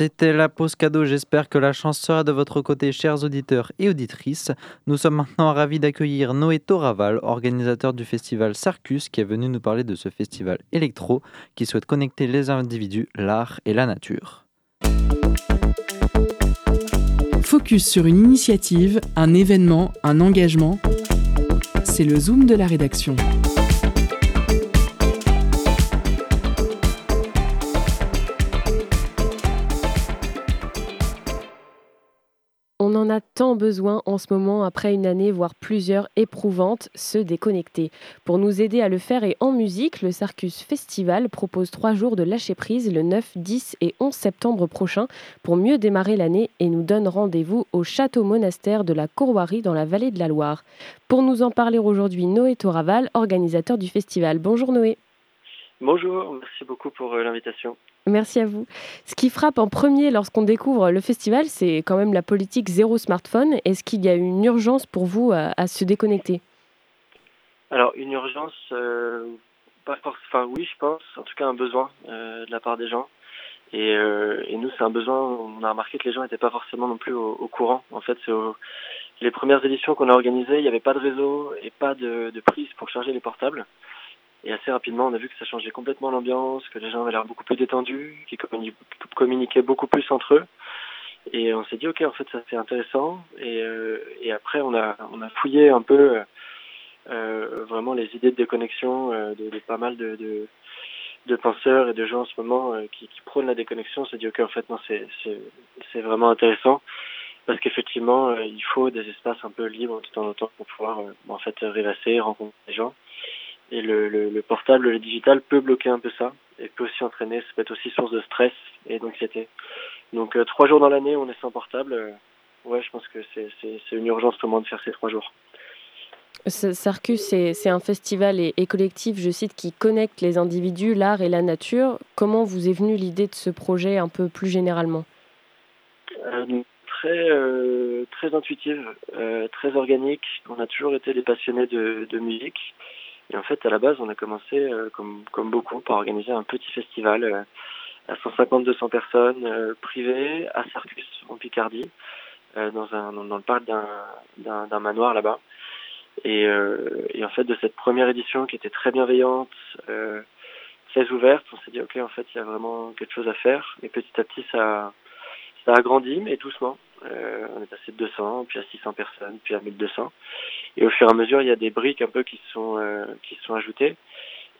C'était la pause cadeau, j'espère que la chance sera de votre côté, chers auditeurs et auditrices. Nous sommes maintenant ravis d'accueillir Noé Toraval, organisateur du festival Sarcus, qui est venu nous parler de ce festival électro qui souhaite connecter les individus, l'art et la nature.
Focus sur une initiative, un événement, un engagement. C'est le zoom de la rédaction.
En a tant besoin en ce moment après une année, voire plusieurs éprouvantes, se déconnecter. Pour nous aider à le faire et en musique, le Sarcus Festival propose trois jours de lâcher prise le 9, 10 et 11 septembre prochain pour mieux démarrer l'année et nous donne rendez-vous au château monastère de la Courroirie dans la vallée de la Loire. Pour nous en parler aujourd'hui, Noé Toraval, organisateur du festival. Bonjour Noé.
Bonjour, merci beaucoup pour euh, l'invitation.
Merci à vous. Ce qui frappe en premier lorsqu'on découvre le festival, c'est quand même la politique zéro smartphone. Est-ce qu'il y a une urgence pour vous à, se déconnecter?
Alors, une urgence, euh, pas enfin oui, je pense, en tout cas un besoin euh, de la part des gens. Et, euh, et nous, c'est un besoin, on a remarqué que les gens n'étaient pas forcément non plus au, courant. En fait, c'est les premières éditions qu'on a organisées, il n'y avait pas de réseau et pas de prise pour charger les portables. Et assez rapidement, on a vu que ça changeait complètement l'ambiance, que les gens avaient l'air beaucoup plus détendus, qu'ils communiquaient beaucoup plus entre eux. Et on s'est dit, ok, en fait, ça c'est intéressant. Et, euh, après, on a, fouillé un peu euh, vraiment les idées de déconnexion euh, de, pas mal de, penseurs et de gens en ce moment euh, qui, prônent la déconnexion. On s'est dit, ok, en fait, non, c'est vraiment intéressant parce qu'effectivement, euh, il faut des espaces un peu libres de temps en temps pour pouvoir en fait rêvasser, rencontrer des gens. Et le, le, le, portable, le digital peut bloquer un peu ça et peut aussi entraîner, ça peut être aussi source de stress et d'anxiété. Donc euh, trois jours dans l'année, on est sans portable. Euh, ouais, je pense que c'est une urgence pour moi de faire ces trois jours.
Sarcus, c'est un festival et, et, collectif, je cite, qui connecte les individus, l'art et la nature. Comment vous est venue l'idée de ce projet un peu plus généralement?
Euh, Très, euh, très intuitive, très organique. On a toujours été des passionnés de, de musique. Et en fait, à la base, on a commencé, euh, comme, comme beaucoup, par organiser un petit festival euh, à 150-200 personnes euh, privées à Sarcus, en Picardie, dans, un, dans, le parc d'un manoir là-bas. Et, et, en fait, de cette première édition qui était très bienveillante, très ouverte, on s'est dit, OK, en fait, il y a vraiment quelque chose à faire. Et petit à petit, ça, ça a grandi, mais doucement. Euh, on est passé de 200, puis à 600 personnes, puis à 1200. Et au fur et à mesure, il y a des briques un peu qui sont euh, qui sont ajoutées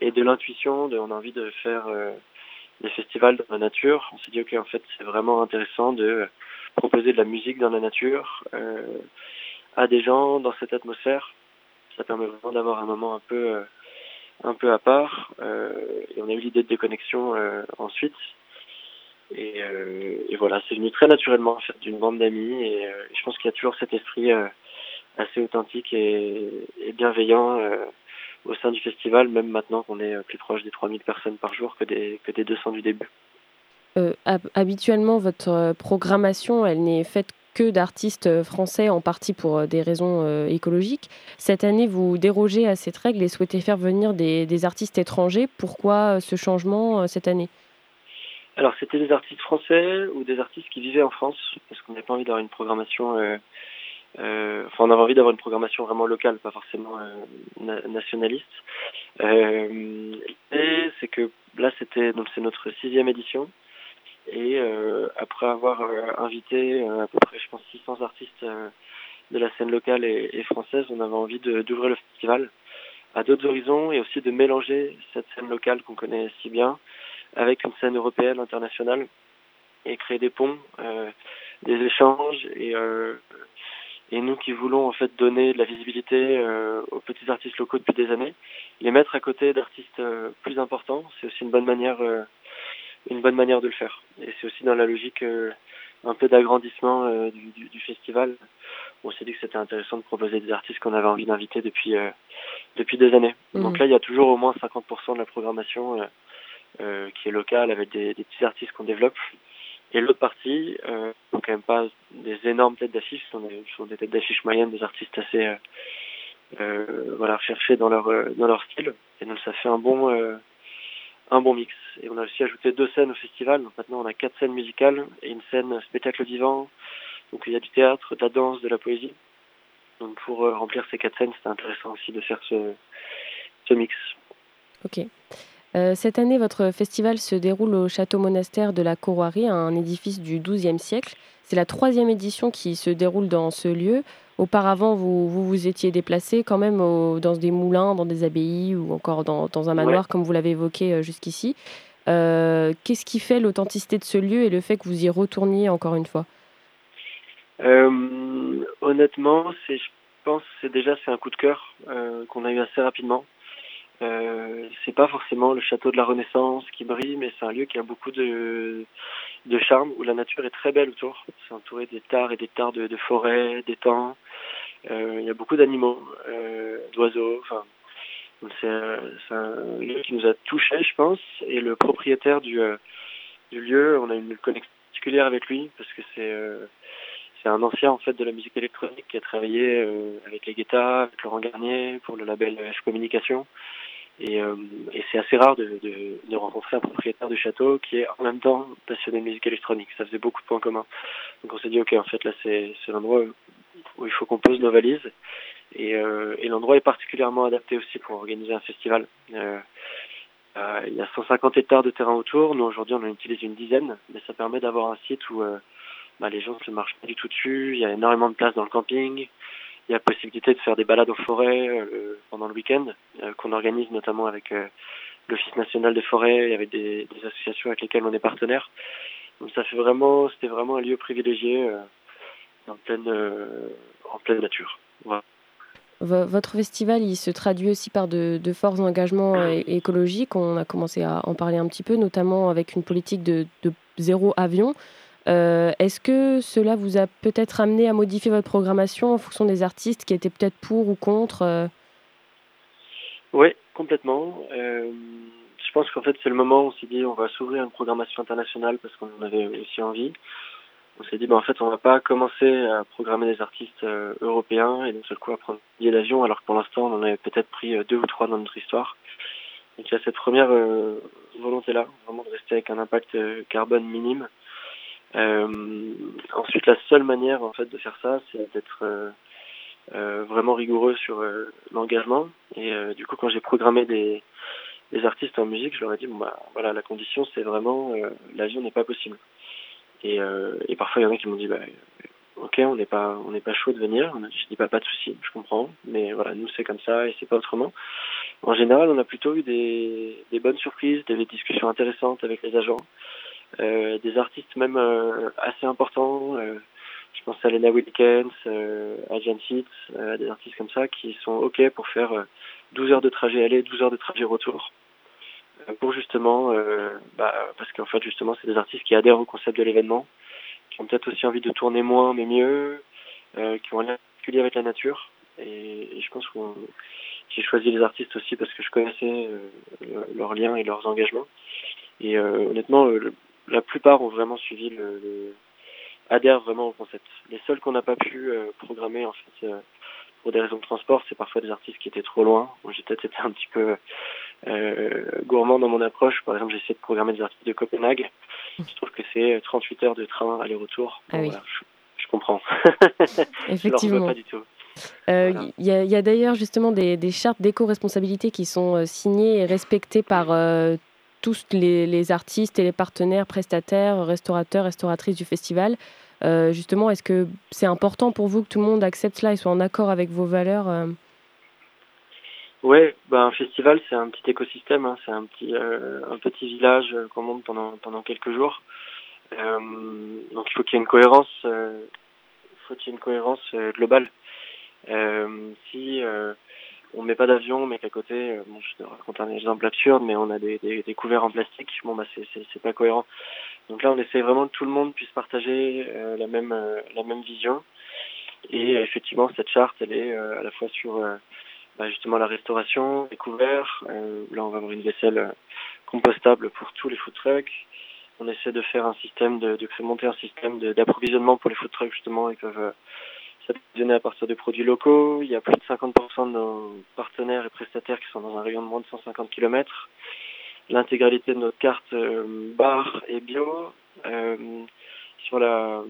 et de l'intuition. On a envie de faire euh, des festivals dans la nature. On s'est dit ok, en fait, c'est vraiment intéressant de proposer de la musique dans la nature euh, à des gens dans cette atmosphère. Ça permet vraiment d'avoir un moment un peu un peu à part. et on a eu l'idée de déconnexion ensuite. Et, et, voilà, c'est venu très naturellement en d'une bande d'amis et, je pense qu'il y a toujours cet esprit assez authentique et, bienveillant euh, au sein du festival, même maintenant qu'on est plus proche des 3000 personnes par jour que des, que des 200 du début.
Euh, habituellement, votre euh, programmation, elle n'est faite que d'artistes français, en partie pour des raisons euh, écologiques. Cette année, vous dérogez à cette règle et souhaitez faire venir des artistes étrangers. Pourquoi ce changement cette année?
Alors, c'était des artistes français ou des artistes qui vivaient en France, parce qu'on n'avait pas envie d'avoir une programmation euh, euh, enfin, on avait envie d'avoir une programmation vraiment locale, pas forcément euh, nationaliste. Euh, et c'est que là, c'était donc c'est notre sixième édition. Et après avoir invité à peu près, je pense, 600 artistes de la scène locale et, et française, on avait envie d'ouvrir le festival à d'autres horizons et aussi de mélanger cette scène locale qu'on connaît si bien avec une scène européenne, internationale, et créer des ponts, des échanges et et nous qui voulons en fait donner de la visibilité euh, aux petits artistes locaux depuis des années, les mettre à côté d'artistes euh, plus importants, c'est aussi une bonne manière, euh, une bonne manière de le faire. Et c'est aussi dans la logique euh, un peu d'agrandissement euh, du, du, du, festival. On s'est dit que c'était intéressant de proposer des artistes qu'on avait envie d'inviter depuis depuis des années. Mmh. Donc là, il y a toujours au moins 50% de la programmation qui est locale avec des, des petits artistes qu'on développe. Et l'autre partie, euh, sont quand même pas des énormes têtes d'affiches, ce sont sont des têtes d'affiches moyennes, des artistes assez euh, euh, voilà recherchés dans leur euh, dans leur style. Et donc ça fait un bon euh, un bon mix. Et on a aussi ajouté deux scènes au festival. Donc maintenant on a quatre scènes musicales et une scène spectacle vivant. Donc il y a du théâtre, de la danse, de la poésie. Donc pour euh, remplir ces quatre scènes, c'était intéressant aussi de faire ce ce mix.
Ok. Euh, cette année, votre festival se déroule au château monastère de la Courroirie, un édifice du XIIe siècle. C'est la troisième édition qui se déroule dans ce lieu. Auparavant, vous vous, vous étiez déplacé quand même au, dans des moulins, dans des abbayes ou encore dans, dans un manoir, ouais. comme vous l'avez évoqué euh, jusqu'ici. Euh, Qu'est-ce qui fait l'authenticité de ce lieu et le fait que vous y retourniez encore une fois?
Honnêtement, c'est, je pense, c'est déjà c'est un coup de cœur qu'on a eu assez rapidement. Euh, c'est pas forcément le château de la Renaissance qui brille, mais c'est un lieu qui a beaucoup de, charme, où la nature est très belle autour. C'est entouré d'hectares et d'hectares de, de forêts, d'étangs. Euh, il y a beaucoup d'animaux, euh, d'oiseaux. Enfin, c'est un lieu qui nous a touchés, je pense. Et le propriétaire du, euh, du lieu, on a une connexion particulière avec lui parce que c'est euh, un ancien en fait de la musique électronique qui a travaillé euh, avec les Guetta, avec Laurent Garnier pour le label F Communication. Et, euh, et c'est assez rare de, de, de, rencontrer un propriétaire de château qui est en même temps passionné de musique électronique. Ça faisait beaucoup de points communs. Donc on s'est dit, ok, en fait là c'est l'endroit où il faut qu'on pose nos valises. Et, euh, et l'endroit est particulièrement adapté aussi pour organiser un festival. Euh, euh, il y a 150 hectares de terrain autour. Nous aujourd'hui on en utilise une dizaine, mais ça permet d'avoir un site où euh, bah, les gens ne marchent pas du tout dessus. Il y a énormément de place dans le camping. Il y a possibilité de faire des balades en forêt euh, pendant le week-end, euh, qu'on organise notamment avec euh, l'Office national des forêts et avec des, associations avec lesquelles on est partenaire. Donc ça fait vraiment, c'était vraiment un lieu privilégié en pleine, en pleine nature.
Votre festival, il se traduit aussi par de, forts engagements écologiques. On a commencé à en parler un petit peu, notamment avec une politique de zéro avion. Euh, Est-ce que cela vous a peut-être amené à modifier votre programmation en fonction des artistes qui étaient peut-être pour ou contre euh...
Oui, complètement. Euh, je pense qu'en fait c'est le moment où on s'est dit on va s'ouvrir une programmation internationale parce qu'on en avait aussi envie. On s'est dit ben, en fait on va pas commencer à programmer des artistes européens et d'un seul coup à prendre billet d'avion alors que pour l'instant on en avait peut-être pris deux ou trois dans notre histoire. Donc il y a cette première volonté là, vraiment de rester avec un impact carbone minime. Euh, ensuite, la seule manière en fait de faire ça, c'est d'être euh, euh, vraiment rigoureux sur l'engagement. Et du coup, quand j'ai programmé des, des artistes en musique, je leur ai dit bon bah voilà, la condition c'est vraiment euh, l'avion n'est pas possible. Et, et parfois il y en a qui m'ont dit bah ok, on n'est pas on n'est pas chaud de venir. Je dis pas pas de souci, je comprends, mais voilà, nous c'est comme ça et c'est pas autrement. En général, on a plutôt eu des, des bonnes surprises, des discussions intéressantes avec les agents. Euh, des artistes même euh, assez importants. Euh, je pense à Lena Wilkins, à Jan Fitz, des artistes comme ça qui sont OK pour faire 12 heures de trajet aller, 12 heures de trajet retour pour justement, bah, parce qu'en fait justement c'est des artistes qui adhèrent au concept de l'événement, qui ont peut-être aussi envie de tourner moins mais mieux, qui ont un lien particulier avec la nature. Et, je pense que j'ai choisi les artistes aussi parce que je connaissais euh, leurs liens et leurs engagements. Et honnêtement, la plupart ont vraiment suivi le, le adhèrent vraiment au concept. Les seuls qu'on n'a pas pu euh, programmer en fait euh, pour des raisons de transport, c'est parfois des artistes qui étaient trop loin. J'ai peut-être été un petit peu euh, gourmand dans mon approche. Par exemple, j'ai essayé de programmer des artistes de Copenhague. Je trouve que c'est 38 heures de train aller-retour.
Ah oui.
voilà, je, je, comprends.
Effectivement.
je pas du tout.
Il euh, voilà. y a, y a d'ailleurs justement des, des chartes d'éco-responsabilité qui sont signées et respectées par euh, tous les, artistes et les partenaires, prestataires, restaurateurs, restauratrices du festival. Euh, justement, est-ce que c'est important pour vous que tout le monde accepte cela et soit en accord avec vos valeurs euh...
Oui, bah, un festival, c'est un petit écosystème, hein, c'est un petit, euh, un petit village qu'on monte pendant, pendant quelques jours. Donc il faut qu'il y ait une cohérence, faut qu'il y ait une cohérence globale. si on met pas d'avion, mais qu'à côté, bon, je te raconte un exemple absurde, mais on a des, des, des couverts en plastique, bon bah c'est pas cohérent. Donc là, on essaie vraiment que tout le monde puisse partager euh, la même euh, la même vision. Et euh, effectivement, cette charte, elle est à la fois sur bah, justement la restauration, les couverts. là, on va avoir une vaisselle compostable pour tous les food trucks. On essaie de faire un système de, de monter un système d'approvisionnement pour les food trucks justement. Ils peuvent s'approvisionner à partir de produits locaux. Il y a plus de 50% de nos partenaires et prestataires qui sont dans un rayon de moins de 150 km. L'intégralité de notre carte euh, bar et bio. Euh, sur la euh,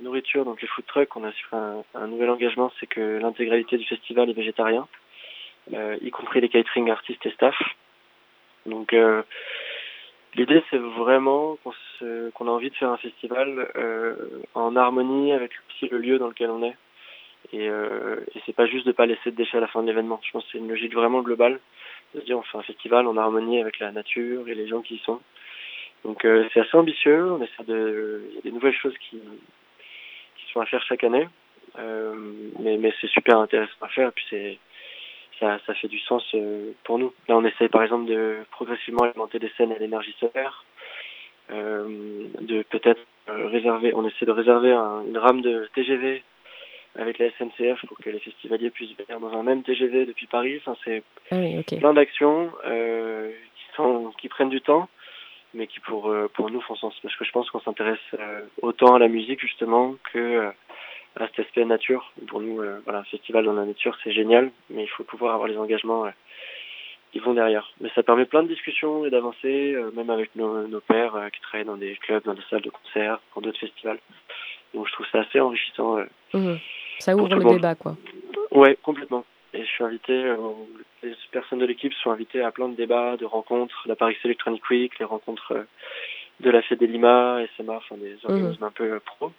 nourriture, donc les food trucks, on a sur un, un nouvel engagement, c'est que l'intégralité du festival est végétarien, y compris les catering artistes et staff. Donc l'idée c'est vraiment qu'on qu a envie de faire un festival en harmonie avec le lieu dans lequel on est. Et, euh, et c'est pas juste de pas laisser de déchets à la fin de l'événement. Je pense que c'est une logique vraiment globale de se dire on fait un festival en harmonie avec la nature et les gens qui y sont. Donc euh, c'est assez ambitieux. On essaie de, il y a des nouvelles choses qui qui compétitions à faire chaque année. mais mais c'est super intéressant à faire. Et puis c'est ça, ça fait du sens pour nous. Là, on essaye par exemple de progressivement alimenter des scènes à l'énergie solaire, de peut-être réserver, on essaie de réserver une rame de TGV avec la SNCF pour que les festivaliers puissent venir dans un même TGV depuis Paris. Enfin, c'est
ah
plein d'actions euh, qui sont qui prennent du temps, mais qui pour euh, pour nous font sens parce que je pense qu'on s'intéresse euh, autant à la musique justement que euh, à cet aspect nature. Pour nous, voilà, un festival dans la nature, c'est génial, mais il faut pouvoir avoir les engagements qui vont derrière. Mais ça permet plein de discussions et d'avancer, même avec nos, nos pères qui travaillent dans des clubs, dans des salles de concert, dans d'autres festivals. Donc je trouve ça assez enrichissant.
Mmh. Ça ouvre le, débat, quoi.
Ouais, complètement. Et je suis invité, euh, les personnes de l'équipe sont invitées à plein de débats, de rencontres, la Paris Electronic Week, les rencontres euh, de la des Lima, SMA, enfin des mhm. organismes un peu euh, pro.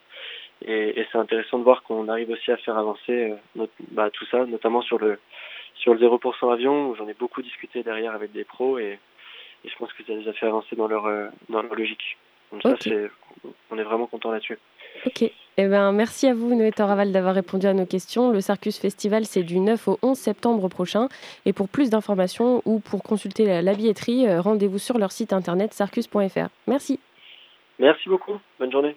Et, et c'est intéressant de voir qu'on arrive aussi à faire avancer notre, bah, tout ça, notamment sur le sur le 0% avion, où j'en ai beaucoup discuté derrière avec des pros, et, et je pense que ça les a fait avancer dans leur, dans leur logique. Donc ça, c'est, on est vraiment content là-dessus.
Ok. Eh ben, merci à vous, Noé Raval, d'avoir répondu à nos questions. Le Circus Festival, c'est du 9 au 11 septembre prochain. Et pour plus d'informations ou pour consulter la, billetterie, euh, rendez-vous sur leur site internet circus.fr. Merci.
Merci beaucoup. Bonne journée.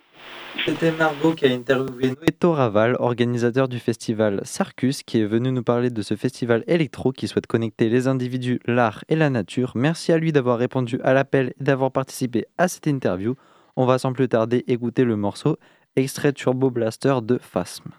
C'était Margot qui a interviewé Noé Toraval, organisateur du festival Circus, qui est venu nous parler de ce festival électro qui souhaite connecter les individus, l'art et la nature. Merci à lui d'avoir répondu à l'appel et d'avoir participé à cette interview. On va sans plus tarder écouter le morceau extrait Turbo Blaster de Phasm.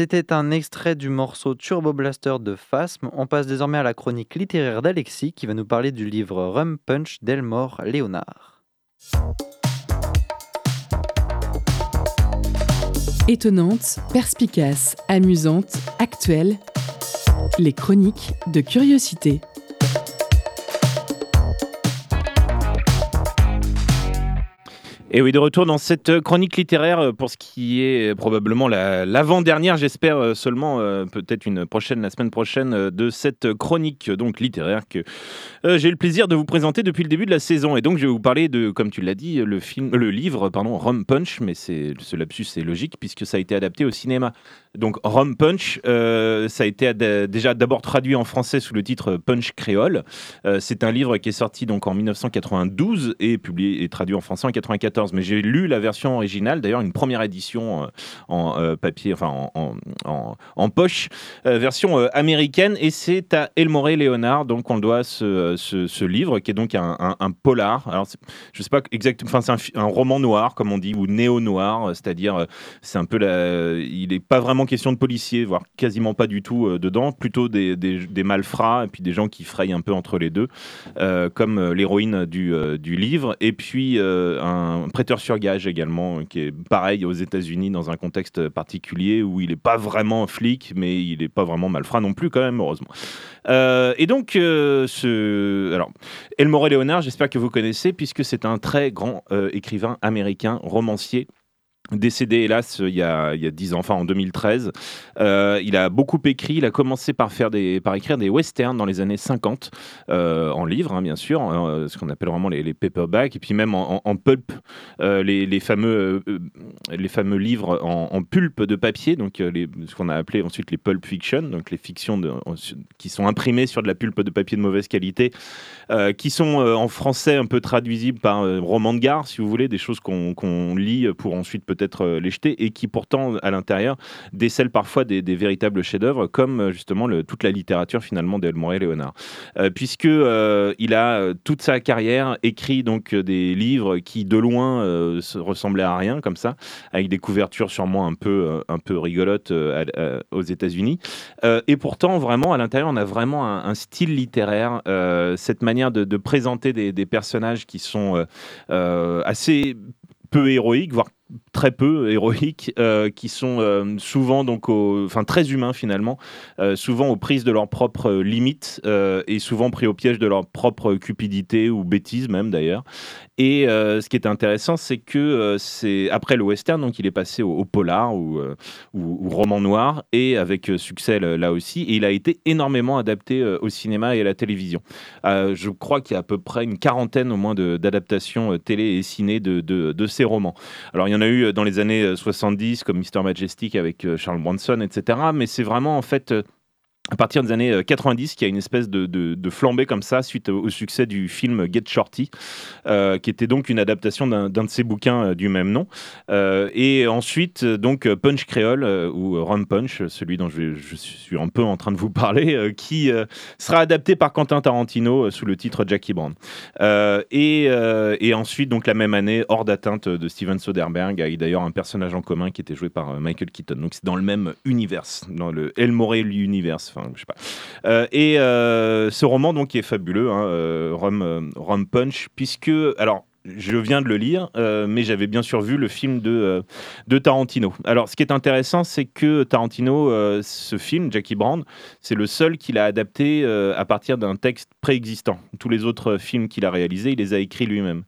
C'était un extrait du morceau Turbo Blaster de Phasm. On passe désormais à la chronique littéraire d'Alexis qui va nous parler du livre Rum Punch d'Elmore Léonard.
Étonnante, perspicace, amusante, actuelle, les chroniques de curiosité.
Et oui, de retour dans cette chronique littéraire euh, pour ce qui est probablement l'avant-dernière, j'espère euh, seulement, euh, peut-être une prochaine, la semaine prochaine, de cette chronique donc littéraire que j'ai le plaisir de vous présenter depuis le début de la saison. Et donc, je vais vous parler de, comme tu l'as dit, le, film, le livre, pardon, Rum Punch, mais ce lapsus c'est logique puisque ça a été adapté au cinéma. Donc, Rum Punch, ça a été déjà d'abord traduit en français sous le titre Punch créole. c'est un livre qui est sorti donc en 1992 et publié et traduit en français en 1994 mais j'ai lu la version originale, d'ailleurs une première édition euh, en euh, papier, enfin en, en, poche, euh, version américaine, et c'est à Elmore Léonard, donc on doit ce, ce, livre, qui est donc un, polar. Alors, je sais pas exactement, enfin c'est un, roman noir, comme on dit, ou néo-noir, c'est-à-dire c'est un peu la, il n'est pas vraiment question de policiers, voire quasiment pas du tout dedans, plutôt des, des, des, malfrats et puis des gens qui frayent un peu entre les deux, comme l'héroïne du, du livre, et puis un prêteur sur gage également, qui est pareil aux États-Unis dans un contexte particulier où il n'est pas vraiment flic, mais il n'est pas vraiment malfrat non plus, quand même, heureusement. Euh, et donc, euh, ce... alors, Elmore Leonard, j'espère que vous connaissez, puisque c'est un très grand euh, écrivain américain, romancier, décédé hélas il y a, il y a 10 ans, enfin en 2013. Euh, il a beaucoup écrit, il a commencé par, faire des, par écrire des westerns dans les années 50, euh, en livre hein, bien sûr, hein, ce qu'on appelle vraiment les, paperbacks, et puis même en, pulp, euh, les, les, fameux, les fameux livres en, pulpe de papier, donc ce qu'on a appelé ensuite les pulp fiction, donc les fictions qui sont imprimées sur de la pulpe de papier de mauvaise qualité, qui sont en français un peu traduisibles par roman de gare, si vous voulez, des choses qu'on lit pour ensuite peut être euh, les jeter et qui pourtant à l'intérieur décèlent parfois des, véritables chefs-d'œuvre comme euh, justement toute la littérature finalement d'Elmore Léonard. Euh, puisque il a toute sa carrière écrit donc des livres qui de loin ressemblaient à rien comme ça avec des couvertures sûrement un peu un peu rigolotes aux États-Unis. Et pourtant vraiment à l'intérieur on a vraiment un, style littéraire cette manière de, présenter des, des, personnages qui sont assez peu héroïques, voire très peu héroïques, euh, qui sont euh, souvent donc, enfin très humains finalement, euh, souvent aux prises de leurs propres limites et souvent pris au piège de leur propre cupidité ou bêtise même d'ailleurs. Et ce qui est intéressant, c'est que c'est après le western, donc il est passé au, polar ou, ou, roman noir et avec succès là aussi. Et il a été énormément adapté au cinéma et à la télévision. je crois qu'il y a à peu près une quarantaine au moins d'adaptations télé et ciné de, ces romans. Alors il y en a eu euh, dans les années 70 euh, comme Mr Majestic avec euh, Charles Bronson, etc. Mais c'est vraiment en fait à partir des années 90, il y a une espèce de, flambée comme ça suite au, succès du film Get Shorty, euh, qui était donc une adaptation d'un de ses bouquins euh, du même nom. Euh, et ensuite, donc Punch Créole ou Rum Punch, celui dont je, suis un peu en train de vous parler, qui sera adapté par Quentin Tarantino sous le titre Jackie Brown. Et, et, ensuite, donc la même année, hors d'atteinte de Steven Soderbergh, avec d'ailleurs un personnage en commun qui était joué par Michael Keaton. Donc c'est dans le même univers, dans le El Morel Universe je sais pas. Euh, et euh, ce roman donc est fabuleux, hein, euh, Rum, Punch, puisque alors je viens de le lire, mais j'avais bien sûr vu le film de, de Tarantino. Alors, ce qui est intéressant, c'est que Tarantino, ce film, Jackie Brown, c'est le seul qu'il a adapté à partir d'un texte préexistant. Tous les autres films qu'il a réalisés, il les a écrits lui-même.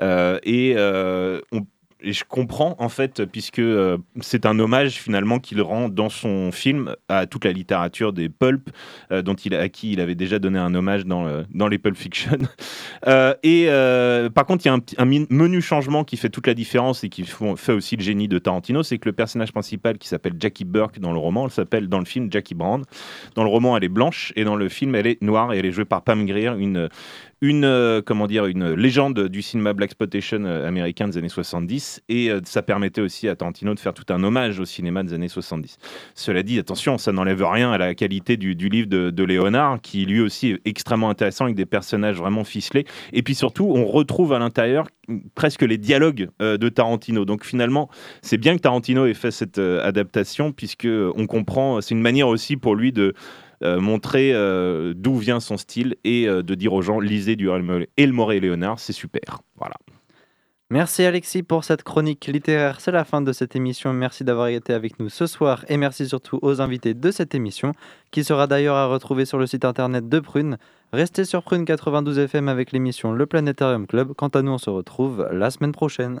et on et je comprends en fait, puisque euh, c'est un hommage finalement qu'il rend dans son film à toute la littérature des pulp, euh, dont il, à qui il avait déjà donné un hommage dans, dans les Pulp Fiction. Euh, et par contre, il y a un, menu changement qui fait toute la différence et qui fait aussi le génie de Tarantino, c'est que le personnage principal qui s'appelle Jackie Burke dans le roman, elle s'appelle dans le film Jackie Brown. Dans le roman, elle est blanche et dans le film, elle est noire et elle est jouée par Pam Grier, une, une, euh, comment dire, une légende du cinéma Black Exploitation euh, américain des années 70 et euh, ça permettait aussi à Tarantino de faire tout un hommage au cinéma des années 70. Cela dit, attention, ça n'enlève rien à la qualité du, livre de, Léonard qui lui aussi est extrêmement intéressant avec des personnages vraiment ficelés et puis surtout on retrouve à l'intérieur presque les dialogues de Tarantino. Donc finalement, c'est bien que Tarantino ait fait cette adaptation puisque on comprend, c'est une manière aussi pour lui de montrer euh, d'où vient son style et euh, de dire aux gens lisez du Elmore et Léonard, c'est super. Voilà.
Merci Alexis pour cette chronique littéraire. C'est la fin de cette émission. Merci d'avoir été avec nous ce soir et merci surtout aux invités de cette émission qui sera d'ailleurs à retrouver sur le site internet de Prune. Restez sur Prune 92 FM avec l'émission Le Planétarium Club. Quant à nous, on se retrouve la semaine prochaine.